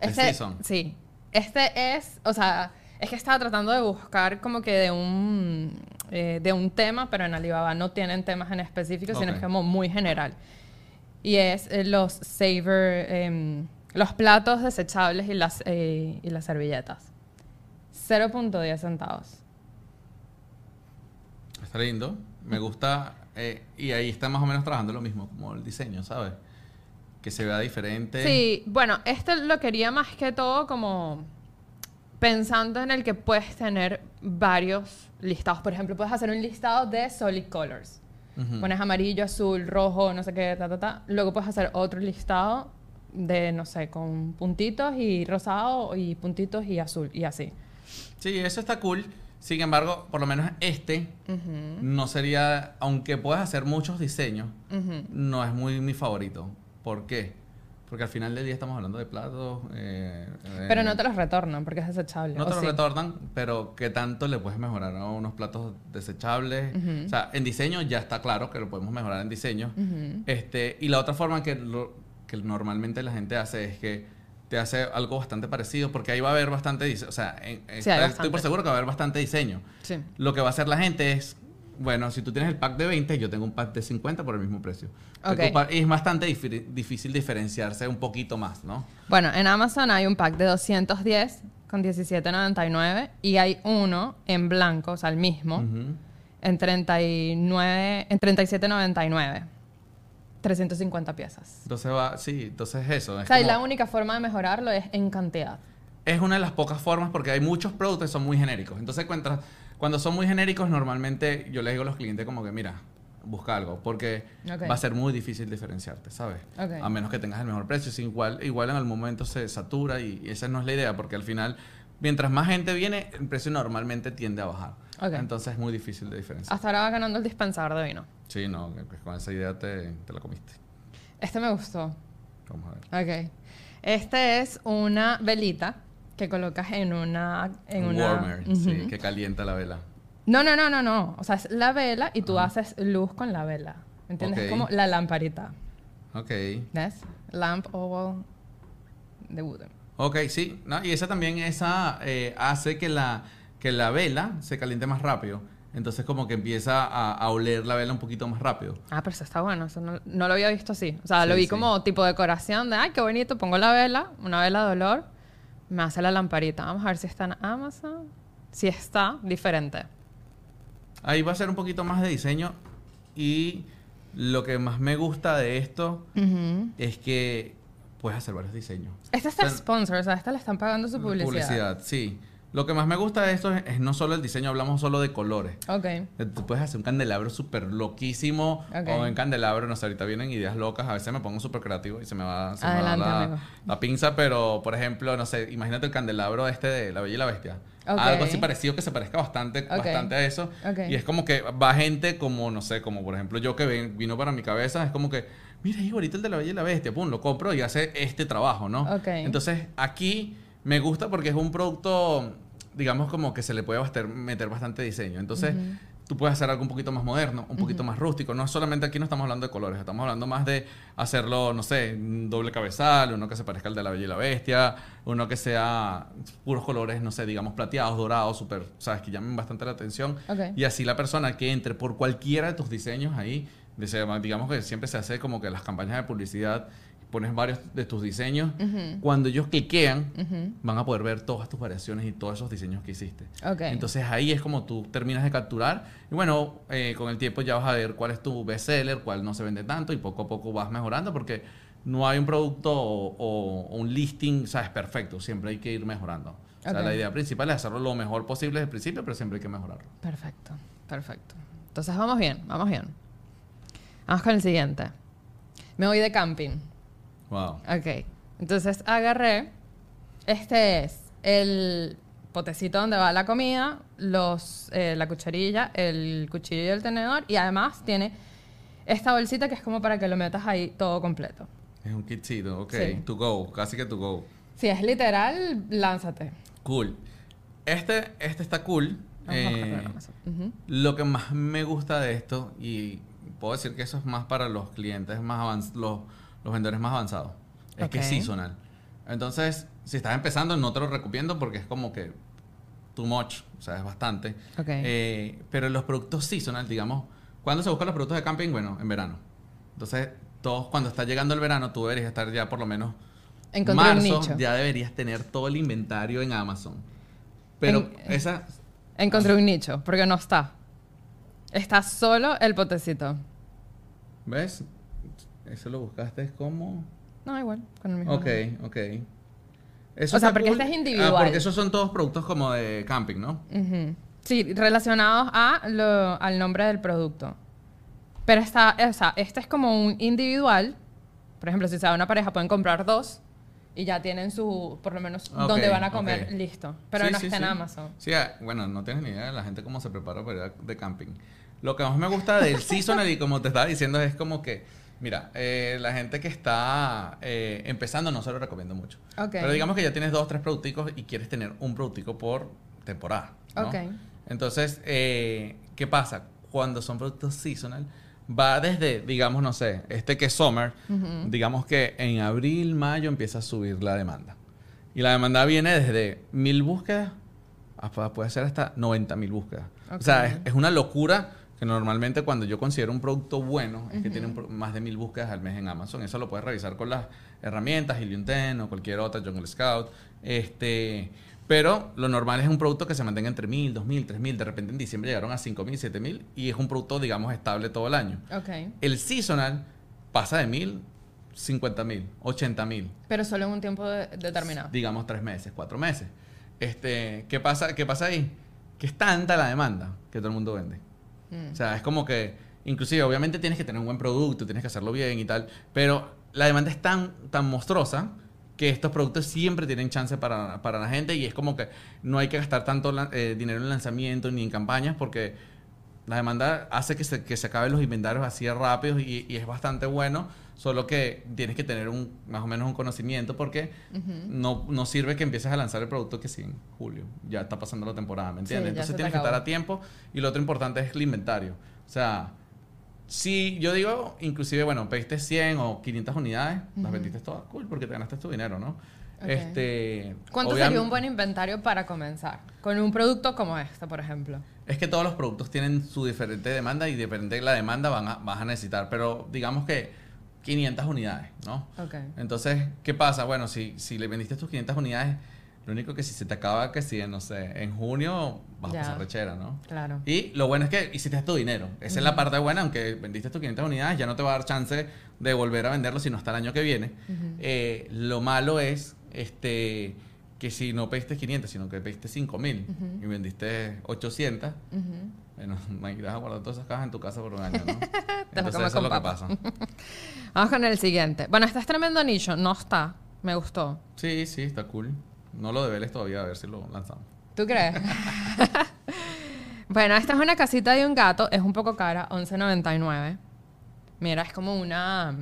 ¿De Este, Season? Sí. Este es, o sea, es que estaba tratando de buscar como que de un, eh, de un tema, pero en Alibaba no tienen temas en específico, sino Ok. es como muy general. Y es eh, los saver, em, los platos desechables y las, eh, y las servilletas. 0.10 centavos. Está lindo. Me gusta. eh, y ahí está más o menos trabajando lo mismo, como el diseño, ¿sabes? Que se vea diferente. Sí, bueno, este lo quería más que todo como pensando en el que puedes tener varios listados. Por ejemplo, puedes hacer un listado de solid colors. Pones amarillo, azul, rojo, no sé qué, ta, ta, ta. Luego puedes hacer otro listado de, no sé, con puntitos y rosado y puntitos y azul y así. Sí, eso está cool. Sin embargo, por lo menos este no sería, aunque puedas hacer muchos diseños, no es muy mi favorito. ¿Por qué? Porque al final del día estamos hablando de platos. eh, Pero eh, no te los retornan porque es desechable. No ¿o te lo sí? retornan, pero ¿qué tanto le puedes mejorar a unos platos desechables? O sea, en diseño ya está claro que lo podemos mejorar en diseño. Este, y la otra forma que, lo- que normalmente la gente hace es que te hace algo bastante parecido, porque ahí va a haber bastante diseño. O sea, en- Sí, estoy bastante. por seguro que va a haber bastante diseño. Sí. Lo que va a hacer la gente es, bueno, si tú tienes el pack de 20, yo tengo un pack de 50 por el mismo precio. Ok. Tu pa- Y es bastante difí- difícil diferenciarse un poquito más, ¿no? Bueno, en Amazon hay un pack de 210 con 17.99 y hay uno en blanco, o sea, el mismo, Ujú. en 39 en 37.99. 350 piezas. Entonces va, sí, entonces eso. O sea, y la única forma de mejorarlo es en cantidad. es una de las pocas formas porque hay muchos productos que son muy genéricos. Entonces, cuando, cuando son muy genéricos, normalmente yo les digo a los clientes como que, mira, busca algo, porque Ok. va a ser muy difícil diferenciarte, ¿sabes? Ok. A menos que tengas el mejor precio. Si igual, igual en el momento se satura y, y esa no es la idea, porque al final, mientras más gente viene, el precio normalmente tiende a bajar. Ok. Entonces es muy difícil de diferenciar. Hasta ahora va ganando el dispensador de vino. Sí, no, que con esa idea te, te la comiste. Este me gustó. Vamos a ver. Ok. Este es una velita que colocas en una... En Un una warmer, sí, Ujú. que calienta la vela. No, no, no, no, no. O sea, es la vela y tú haces luz con la vela. ¿Entiendes? Es Ok. como la lamparita. Ok. ¿Ves? Lamp oval de wooden. Ok, sí. No, y esa también esa, eh, hace que la, que la vela se caliente más rápido. Entonces como que empieza a, a oler la vela un poquito más rápido. Ah, pero eso está bueno. Eso no, no lo había visto así. O sea, lo Sí, vi sí. como tipo decoración de, ay, qué bonito, pongo la vela, una vela de olor, me hace la lamparita. Vamos a ver si está en Amazon. Si está, diferente. Ahí va a ser un poquito más de diseño y lo que más me gusta de esto es que puedes hacer varios diseños. Este está O sea, sponsor, o sea, esta le están pagando su publicidad. sí. Lo que más me gusta de esto es, es no solo el diseño, hablamos solo de colores. Ok. Eh, Tú puedes hacer un candelabro súper loquísimo Ok. o en candelabro, no sé, ahorita vienen ideas locas, a veces me pongo súper creativo y se me va, se me va Adelante, la, la pinza, pero por ejemplo, no sé, imagínate el candelabro este de La Bella y la Bestia. Ok. Algo así parecido que se parezca bastante, bastante a eso. Y es como que va gente como, no sé, como por ejemplo yo que ven- vino para mi cabeza, es como que, mira, es igualito el de La Bella y la Bestia, pum, lo compro y hace este trabajo, ¿no? Ok. Entonces aquí me gusta porque es un producto, digamos, como que se le puede bastar- meter bastante diseño. Entonces tú puedes hacer algo un poquito más moderno, un poquito más rústico. No solamente aquí no estamos hablando de colores, estamos hablando más de hacerlo, no sé, doble cabezal, uno que se parezca al de la Bella y la Bestia, uno que sea puros colores, no sé, digamos plateados, dorados, súper, sabes, que llamen bastante la atención. Y así la persona que entre por cualquiera de tus diseños ahí, digamos que siempre se hace como que las campañas de publicidad, pones varios de tus diseños, cuando ellos cliquean, van a poder ver todas tus variaciones y todos esos diseños que hiciste. Entonces ahí es como tú terminas de capturar y bueno, eh, con el tiempo ya vas a ver cuál es tu bestseller, cuál no se vende tanto y poco a poco vas mejorando porque no hay un producto o, o- o un listing, sabes, perfecto, siempre hay que ir mejorando. O sea, Ok. la idea principal es hacerlo lo mejor posible desde el principio, pero siempre hay que mejorarlo. Perfecto, perfecto. Entonces vamos bien, vamos bien. Vamos con el siguiente. Me voy de camping. Wow. Ok. Entonces agarré. Este es el potecito donde va la comida, los, eh, la cucharilla, el cuchillo y el tenedor. Y además tiene esta bolsita que es como para que lo metas ahí todo completo. Es un kitcito, ok. Sí. To go, casi que to go. Si es literal, lánzate. Cool. Este, este está cool. Eh. Lo que más me gusta de esto, y puedo decir que eso es más para los clientes más avanzados, los, vendedores más avanzados, es que es seasonal. Entonces, si estás empezando, no te lo recomiendo porque es como que too much, o sea, es bastante. Ok. Eh, pero los productos seasonal, digamos, ¿cuándo se buscan los productos de camping? Bueno, en verano. Entonces, todos, cuando está llegando el verano, tú deberías estar ya por lo menos Encontré un marzo, nicho. ya deberías tener todo el inventario en Amazon. Pero En- esa, Encontré un nicho, porque no está. Está solo el potecito. ¿ves? Eso lo buscaste como... No, igual, con el mismo. Ok, ok. Eso O sea, porque este es individual. Ah, porque esos son todos productos como de camping, ¿no? Sí, relacionados a lo- al nombre del producto. Pero está, o sea, este es como un individual. Por ejemplo, si se da una pareja, pueden comprar dos y ya tienen su, por lo menos, donde van a comer, listo. Pero Sí, no sí, está en. Amazon. Sí, ah, bueno, no tienes ni idea de la gente cómo se prepara para ir de camping. Lo que más me gusta del seasonal y como te estaba diciendo es como que, mira, eh, la gente que está eh, empezando no se lo recomiendo mucho. Ok. Pero digamos que ya tienes dos, tres producticos y quieres tener un productico por temporada. ¿no? Ok. Entonces, eh, ¿qué pasa? Cuando son productos seasonal, va desde, digamos, no sé, este que es summer, digamos que en abril, mayo empieza a subir la demanda. Y la demanda viene desde mil búsquedas, hasta, puede ser hasta 90 mil búsquedas. O sea, es una locura que normalmente cuando yo considero un producto bueno, es que tiene un más de mil búsquedas al mes en Amazon. Eso lo puedes revisar con las herramientas, Helium 10 o cualquier otra, Jungle Scout. Este, pero lo normal es un producto que se mantenga entre mil, dos mil, tres mil. De repente en diciembre llegaron a cinco mil, siete mil y es un producto, digamos, estable todo el año. El seasonal pasa de mil, cincuenta mil, ochenta mil Pero solo en un tiempo de- determinado. digamos tres meses, cuatro meses. Este, ¿qué pasa, ¿Qué pasa ahí? Que es tanta la demanda que todo el mundo vende. Mm. O sea, es como que, inclusive, obviamente tienes que tener un buen producto, tienes que hacerlo bien y tal, pero la demanda es tan, tan monstruosa que estos productos siempre tienen chance para, para la gente y es como que no hay que gastar tanto eh, dinero en lanzamiento ni en campañas porque la demanda hace que se, que se acaben los inventarios así rápidos y, y es bastante bueno, solo que tienes que tener un, más o menos un conocimiento porque no, no sirve que empieces a lanzar el producto que sí en julio, ya está pasando la temporada, ¿me entiendes? Sí, Entonces tienes que estar a tiempo y lo otro importante es el inventario. O sea, si yo digo, inclusive, bueno, pediste 100 o 500 unidades, las vendiste todas, cool, porque te ganaste tu dinero, ¿no? Este, ¿Cuánto sería un buen inventario para comenzar? Con un producto como este, por ejemplo. es que todos los productos tienen su diferente demanda y depende de la demanda van a, vas a necesitar, pero digamos que 500 unidades, ¿no? Ok. Entonces, ¿qué pasa? Bueno, si, si le vendiste tus 500 unidades, lo único que si se te acaba, que si, no sé, en junio vas Ya. a pasar rechera, ¿no? Claro. Y lo bueno es que hiciste tu dinero. Esa es la parte buena, aunque vendiste tus 500 unidades, ya no te va a dar chance de volver a venderlo sino hasta el año que viene. Eh, lo malo es este que si no pediste 500, sino que pediste 5000 y vendiste 800, Ujú. Bueno, me irás a guardar todas esas cajas en tu casa por un año, ¿no? Entonces eso es lo que pasa. Vamos con el siguiente. Bueno, este es tremendo nicho. No está. Me gustó. Sí, sí, está cool. No lo debeles todavía, a ver si lo lanzamos. ¿Tú crees? bueno, esta es una casita de un gato. Es un poco cara. 11.99. Mira, es como una...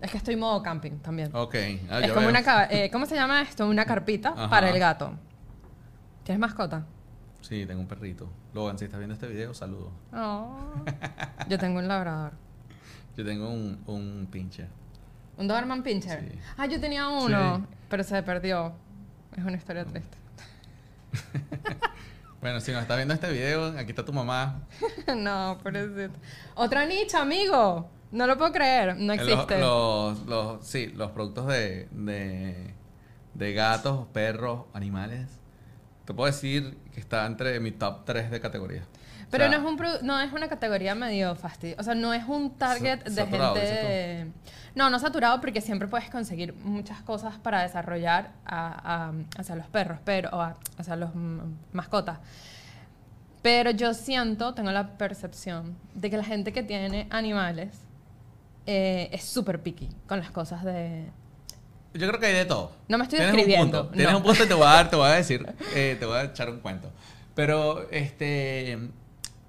Es que estoy modo camping también. Ok. ah, es como veo. una... eh, ¿Cómo se llama esto? Una carpita Ajá. para el gato. ¿Tienes mascota? Sí, tengo un perrito. Logan, si estás viendo este video, saludos. Oh. Yo tengo un labrador. Yo tengo un, un pinche. ¿Un Doberman Pinscher? Sí. Ah, yo tenía uno, Sí. pero se perdió. Es una historia triste. Bueno, si nos estás viendo este video, aquí está tu mamá. no, pobrecito. Otro nicho, amigo. No lo puedo creer. No Eh, los- existe. Los, los- sí, los productos de, de, de gatos, perros, animales. Te puedo decir que está entre mi top 3 de categorías. Pero O sea, no, es un no es una categoría medio fastidio. O sea, no es un target de saturado, gente. No, no saturado porque siempre puedes conseguir muchas cosas para desarrollar a, a- hacia los perros, pero o a- hacia los mascotas. Pero yo siento, tengo la percepción de que la gente que tiene animales eh, es súper picky con las cosas de. Yo creo que hay de todo. No me estoy Tienes describiendo, Un punto. Tienes no. un punto y te voy a dar, te voy a decir, eh, te voy a echar un cuento. Pero este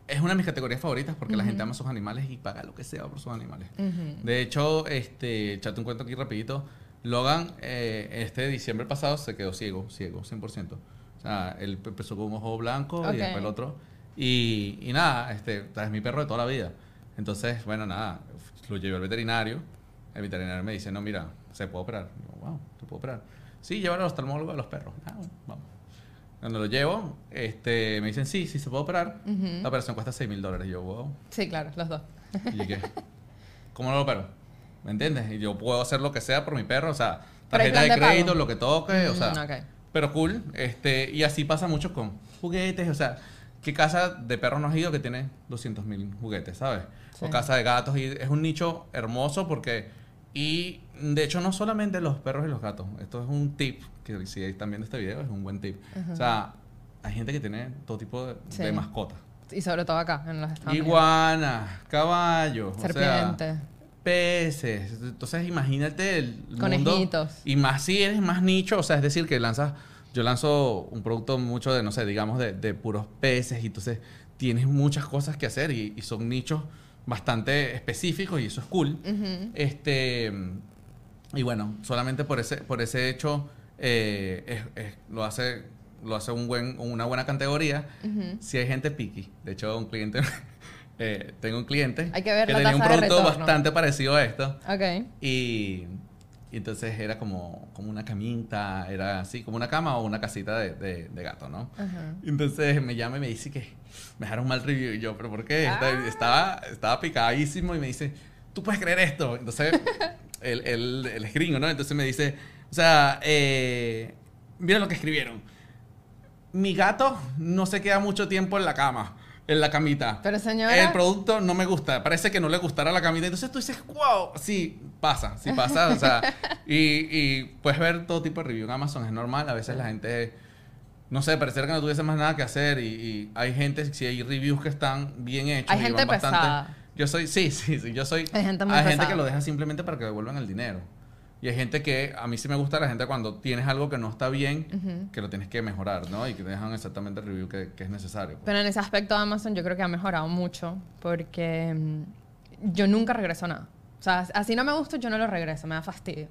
es una de mis categorías favoritas porque la gente ama sus animales y paga lo que sea por sus animales. Ujú. De hecho, este, echate un cuento aquí rapidito. Logan, eh, este diciembre pasado se quedó ciego, ciego, 100%. O sea, él empezó con un ojo blanco Ok. y después el otro. Y, y nada, este, es mi perro de toda la vida. Entonces, bueno, nada, lo llevé al veterinario. El veterinario me dice, no, mira, se puede operar. Yo, wow, ¿se puede operar? Sí, llévalo al oftalmólogo de los perros. Ah, bueno, vamos. Cuando lo llevo, este, me dicen, sí, sí se puede operar. Ujú. La operación cuesta 6 mil dólares. Yo, wow. Sí, claro, los dos. Y ¿qué? ¿Cómo no lo opero? ¿Me entiendes? Y yo puedo hacer lo que sea por mi perro, o sea, tarjeta de de crédito, pago. lo que toque, o sea. Mm, ok. Pero cool, este, y así pasa mucho con juguetes, o sea, ¿qué casa de perros no has ido que tiene 200 mil juguetes, ¿sabes? Sí. O casa de gatos, y es un nicho hermoso porque, y de hecho no solamente los perros y los gatos, esto es un tip, que si están viendo este video es un buen tip. O sea, hay gente que tiene todo tipo de, Sí. de mascotas. Y sobre todo acá, en los Estados. Iguanas, caballos, o sea, Serpientes. peces. Entonces, imagínate el mundo. Conejitos. Y más si eres más nicho, o sea, es decir, que lanzas. Yo lanzo un producto mucho de, no sé, digamos, de, de puros peces, y entonces tienes muchas cosas que hacer y, y son nichos bastante específicos y eso es cool. Este. Y bueno, solamente por ese, por ese hecho eh, es- es- lo hace, lo hace un buen, una buena categoría. Ujú. Si hay gente picky. De hecho, un cliente, eh, tengo un cliente Hay que ver la tenía un producto bastante parecido a esto. Ok. Y, y entonces era como, como una camita, era así, como una cama o una casita de, de- de gato, ¿no? Ajá. Y entonces me llama y me dice que me dejaron mal review. Y yo, ¿pero por qué? Ah. Estaba, estaba picadísimo y me dice, ¿tú puedes creer esto? Entonces, él, él, él es gringo, ¿no? Entonces me dice, o sea, eh, mira lo que escribieron. Mi gato no se queda mucho tiempo en la cama, en la camita. Pero señora. El producto no me gusta. Parece que no le gustará la camita. Entonces tú dices, wow, sí, pasa, sí pasa. O sea, y, y puedes ver todo tipo de review en Amazon. Es normal. A veces la gente, no sé, parecer que no tuviese más nada que hacer. Y, y hay gente, si hay reviews que están bien hechos. Hay y gente pesada. Yo soy, sí, sí, sí. Yo soy. Hay gente muy Hay gente que lo deja simplemente para que devuelvan el dinero. Y hay gente que, a mí sí me gusta la gente cuando tienes algo que no está bien, Ujú. que lo tienes que mejorar, ¿no? Y que te dejan exactamente el review que, que es necesario. Pero en ese aspecto Amazon yo creo que ha mejorado mucho porque mm, yo nunca regreso nada. O sea, así no me gusta, yo no lo regreso, me da fastidio.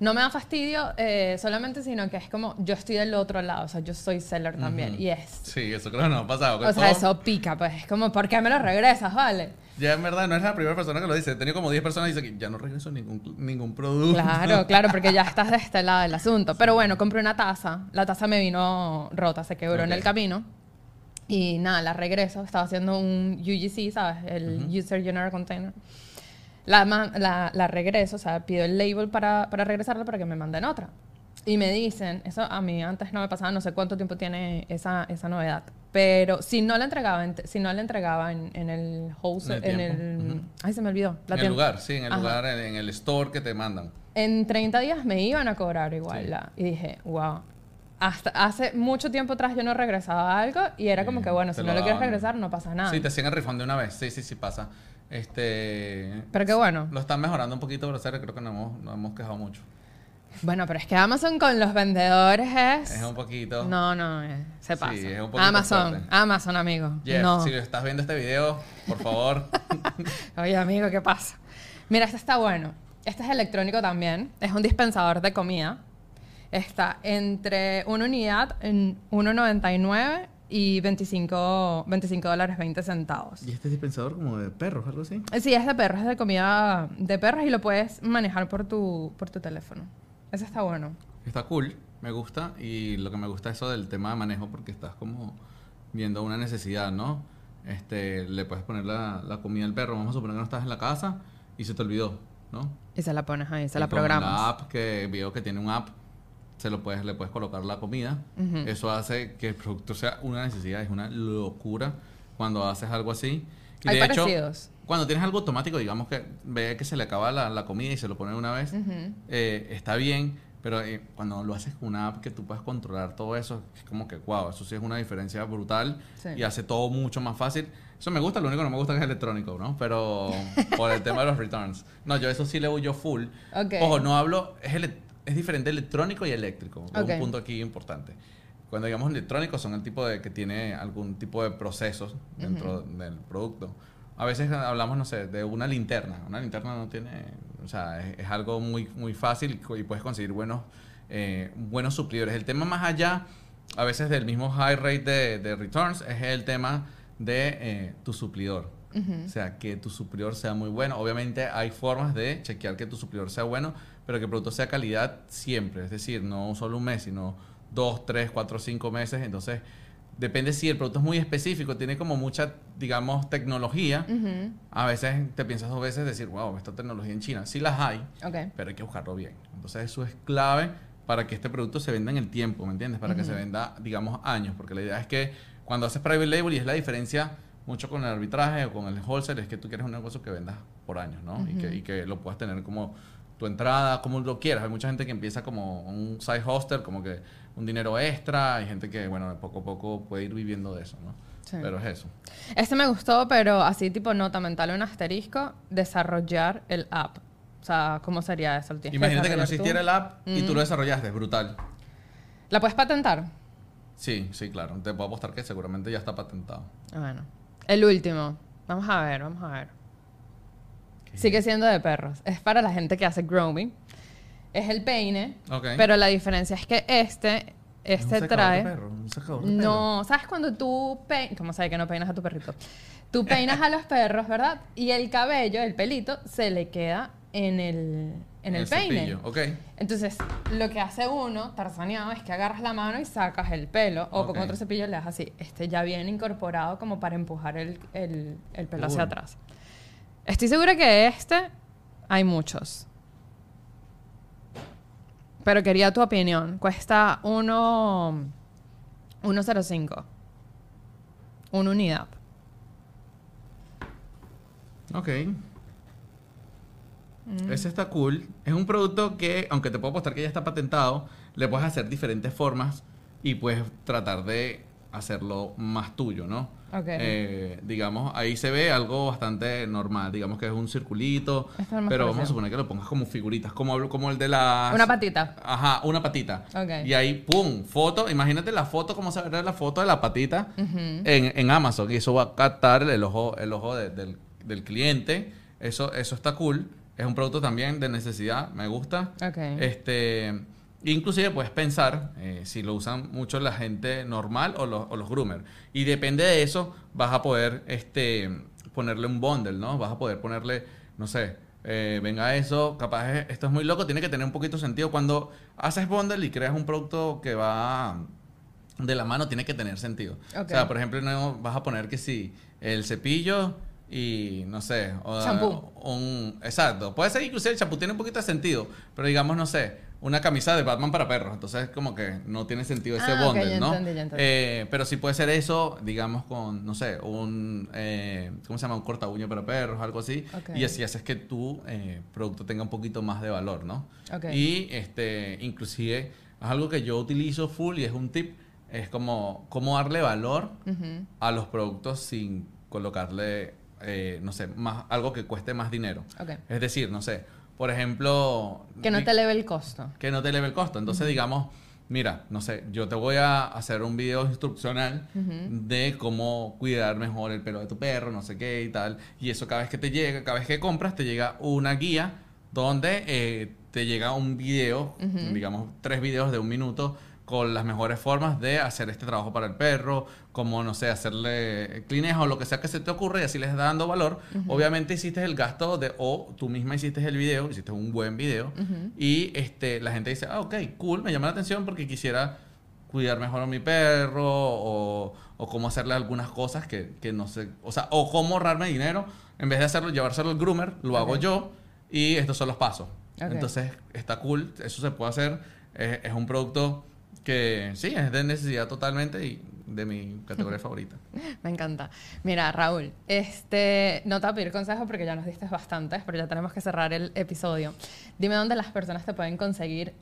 No me da fastidio eh, solamente, sino que es como yo estoy del otro lado, o sea, yo soy seller también Ujú. y es... Sí, eso creo que nos ha pasado. O sea, todo- eso pica, pues es como, ¿por qué me lo regresas, vale? Ya en verdad no es la primera persona que lo dice. He tenido como 10 personas que dicen que ya no regreso ningún, ningún producto. Claro, claro, porque ya estás de este lado del asunto. Pero bueno, compré una taza. La taza me vino rota, se quebró en Ok. el camino. Y nada, la regreso. Estaba haciendo un UGC, ¿sabes? El User General Container. La, la, la regreso, o sea, pido el label para, para regresarla para que me manden otra. Y me dicen, eso a mí antes no me pasaba, no sé cuánto tiempo tiene esa, esa novedad. Pero si no la entregaba en, si no la entregaba en, en el wholesale, En en el. Ujú. ay se me olvidó, la en el lugar, sí, en el Ajá. lugar, en, en el store que te mandan. En 30 días me iban a cobrar igual. Sí. la- y dije, wow. Hasta hace mucho tiempo atrás yo no regresaba a algo y era como que, bueno, si no lo quieres regresar, no pasa nada. Sí, te hacían el refund de una vez. Sí, sí, sí pasa. Este. Pero qué bueno. Lo están mejorando un poquito, pero en creo que no hemos, no hemos quejado mucho. Bueno, pero es que Amazon con los vendedores es... Es un poquito. No, no, eh, se Sí, pasa. es un poquito Amazon, fuerte. Amazon, amigo. Jeff, no. si estás viendo este video, por favor. Oye, amigo, ¿qué pasa? Mira, este está bueno. Este es electrónico también. Es un dispensador de comida. Está entre una unidad en 1.99 y 25, 25 dólares 20 centavos. ¿Y este dispensador como de perros, algo así? Sí, es de perros, es de comida de perros y lo puedes manejar por tu, por tu teléfono. Ese está bueno. Está cool, me gusta. Y lo que me gusta es eso del tema de manejo, porque estás como viendo una necesidad, ¿no? Este, le puedes poner la, la comida al perro. Vamos a suponer que no estás en la casa y se te olvidó, ¿no? Y se la pones ahí, se Y la programas. La app que veo que tiene un app, se lo puedes, le puedes colocar la comida. Eso hace que el producto sea una necesidad, es una locura cuando haces algo así. Y Hay de hecho, parecidos. Cuando tienes algo automático, digamos que ve que se le acaba la, la comida y se lo pone una vez, Ujú. eh, está bien, pero eh, cuando lo haces con una app que tú puedes controlar todo eso, es como que, wow, eso sí es una diferencia brutal Sí. y hace todo mucho más fácil. Eso me gusta, lo único que no me gusta es electrónico, ¿no? Pero por el tema de los returns. No, yo eso sí le voy yo full. Ok. Ojo, no hablo, es, ele- es diferente electrónico y eléctrico. Es Ok. Un punto aquí importante. Cuando digamos electrónico son el tipo de que tiene algún tipo de procesos dentro del producto. A veces hablamos, no sé, de una linterna. Una linterna no tiene, o sea, es, es algo muy, muy fácil y, puedes conseguir buenos, eh, buenos suplidores. El tema más allá, a veces del mismo high rate de, de returns, es el tema de eh, tu suplidor. O sea, que tu suplidor sea muy bueno. Obviamente hay formas de chequear que tu suplidor sea bueno, pero que el producto sea calidad siempre. Es decir, no solo un mes, sino dos, tres, cuatro, cinco meses. Entonces, depende si el producto es muy específico, tiene como mucha, digamos, tecnología. Ujú. A veces te piensas dos veces decir, wow, esta tecnología en China. Sí las hay, Ok. pero hay que buscarlo bien. Entonces, eso es clave para que este producto se venda en el tiempo, ¿me entiendes? Para que se venda, digamos, años. Porque la idea es que cuando haces private label, y es la diferencia mucho con el arbitraje o con el wholesale, es que tú quieres un negocio que vendas por años, ¿no? y, que, y que lo puedas tener como tu entrada, como lo quieras. Hay mucha gente que empieza como un side hoster, como que un dinero extra. Hay gente que, bueno, poco a poco puede ir viviendo de eso, ¿no? Sí. Pero es eso. Este me gustó, pero así tipo nota mental, un asterisco, desarrollar el app. O sea, ¿cómo sería eso? ¿Lo tienes Imagínate que no desarrollar tú? existiera el app y tú Mm. lo desarrollaste, es brutal. ¿La puedes patentar? Sí, sí, claro. Te puedo apostar que seguramente ya está patentado. Bueno. El último. Vamos a ver, vamos a ver. Sigue siendo de perros. Es para la gente que hace grooming. Es el peine. Pero la diferencia es que este, Es un este secador de trae. perro, un secador de perro. No, ¿sabes cuando tú peinas? ¿Cómo sabes que no peinas a tu perrito? Tú peinas a los perros, ¿verdad? Y el cabello, el pelito, se le queda en el, en el, peine. cepillo, Ok. Entonces, lo que hace uno, tarzaneado, es que agarras la mano y sacas el pelo, o con otro cepillo le das así. Este ya viene incorporado como para empujar el, el- el pelo hacia atrás. Estoy segura que este hay muchos. Pero quería tu opinión. Cuesta 1 1.05. Una unidad. Ok. Mm. Ese está cool. Es un producto que, aunque te puedo apostar que ya está patentado, le puedes hacer diferentes formas y puedes tratar de hacerlo más tuyo, ¿no? Ok. Eh, digamos, ahí se ve algo bastante normal. Digamos que es un circulito, pero vamos a suponer que lo pongas como figuritas, como, como el de la... Una patita. Ajá, una patita. Ok. Y ahí, ¡pum! Foto. Imagínate la foto, cómo se ve la foto de la patita en, en Amazon. Y eso va a captar el ojo, el ojo de- del, del cliente. Eso, eso está cool. Es un producto también de necesidad. Me gusta. Ok. Este, inclusive puedes pensar eh, si lo usan mucho la gente normal o los, o los groomers. Y depende de eso, vas a poder este, ponerle un bundle, ¿no? Vas a poder ponerle, no sé, eh, venga eso, capaz es- esto es muy loco, tiene que tener un poquito de sentido. Cuando haces bundle y creas un producto que va de la mano tiene que tener sentido. O sea, por ejemplo, no vas a poner que sí, el cepillo y no sé, o- Champú. un exacto. Puede ser inclusive el champú tiene un poquito de sentido, pero digamos no sé, una camisa de Batman para perros, entonces como que no tiene sentido ese Ah, bundle, ¿no? entendí, ya entendí. Eh, pero sí puede ser eso, digamos con no sé, un eh, ¿cómo se llama? un corta uña para perros, algo así, Ok. y así haces que tu eh, producto tenga un poquito más de valor, ¿no? Ok. Y este, inclusive, es algo que yo utilizo full y es un tip, es como cómo darle valor a los productos sin colocarle, eh, no sé, más, algo que cueste más dinero. Es decir, no sé, por ejemplo... Que no te eleve el costo. que no te eleve el costo. Entonces, digamos, mira, no sé, yo te voy a hacer un video instruccional de cómo cuidar mejor el pelo de tu perro, no sé qué y tal. Y eso cada vez que te llega, cada vez que compras, te llega una guía donde eh, te llega un video, digamos, tres videos de un minuto con las mejores formas de hacer este trabajo para el perro, como, no sé, hacerle clinejo o lo que sea que se te ocurra y así les está dando valor. Obviamente hiciste el gasto de, o tú misma hiciste el video, hiciste un buen video y este, la gente dice, ah, ok, cool, me llama la atención porque quisiera cuidar mejor a mi perro o, o cómo hacerle algunas cosas que, que no sé, o sea, o cómo ahorrarme dinero, en vez de hacerlo, llevárselo al groomer, lo hago Ok. yo y estos son los pasos. Ok. Entonces, está cool, eso se puede hacer, es, es un producto que sí, es de necesidad totalmente y de mi categoría favorita. Me encanta. Mira, Raúl, este, no te voy a pedir consejos porque ya nos diste bastantes, pero ya tenemos que cerrar el episodio. Dime dónde las personas te pueden conseguir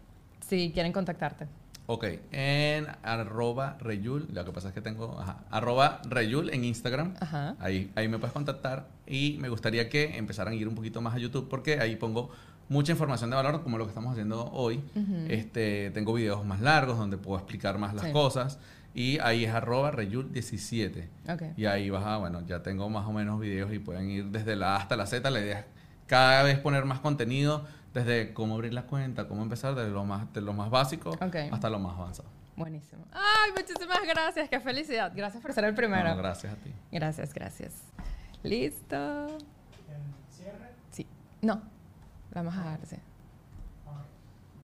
si quieren contactarte. Ok, en arroba reyul, lo que pasa es que tengo, ajá, arroba reyul en Instagram. Ajá. Ahí, ahí me puedes contactar y me gustaría que empezaran a ir un poquito más a YouTube porque ahí pongo mucha información de valor como lo que estamos haciendo hoy. este, tengo videos más largos donde puedo explicar más las Sí. cosas y ahí es arroba reyul17. Ok. Y ahí vas a, bueno, ya tengo más o menos videos y pueden ir desde la A hasta la Z. La idea es cada vez poner más contenido desde cómo abrir la cuenta, cómo empezar, desde lo más, de lo más básico Ok. hasta lo más avanzado. Buenísimo. Ay, muchísimas gracias. Qué felicidad. Gracias por ser el primero. No, gracias a ti. Gracias, gracias. Listo. ¿Cierre? Sí. No. Vamos a ver, sí.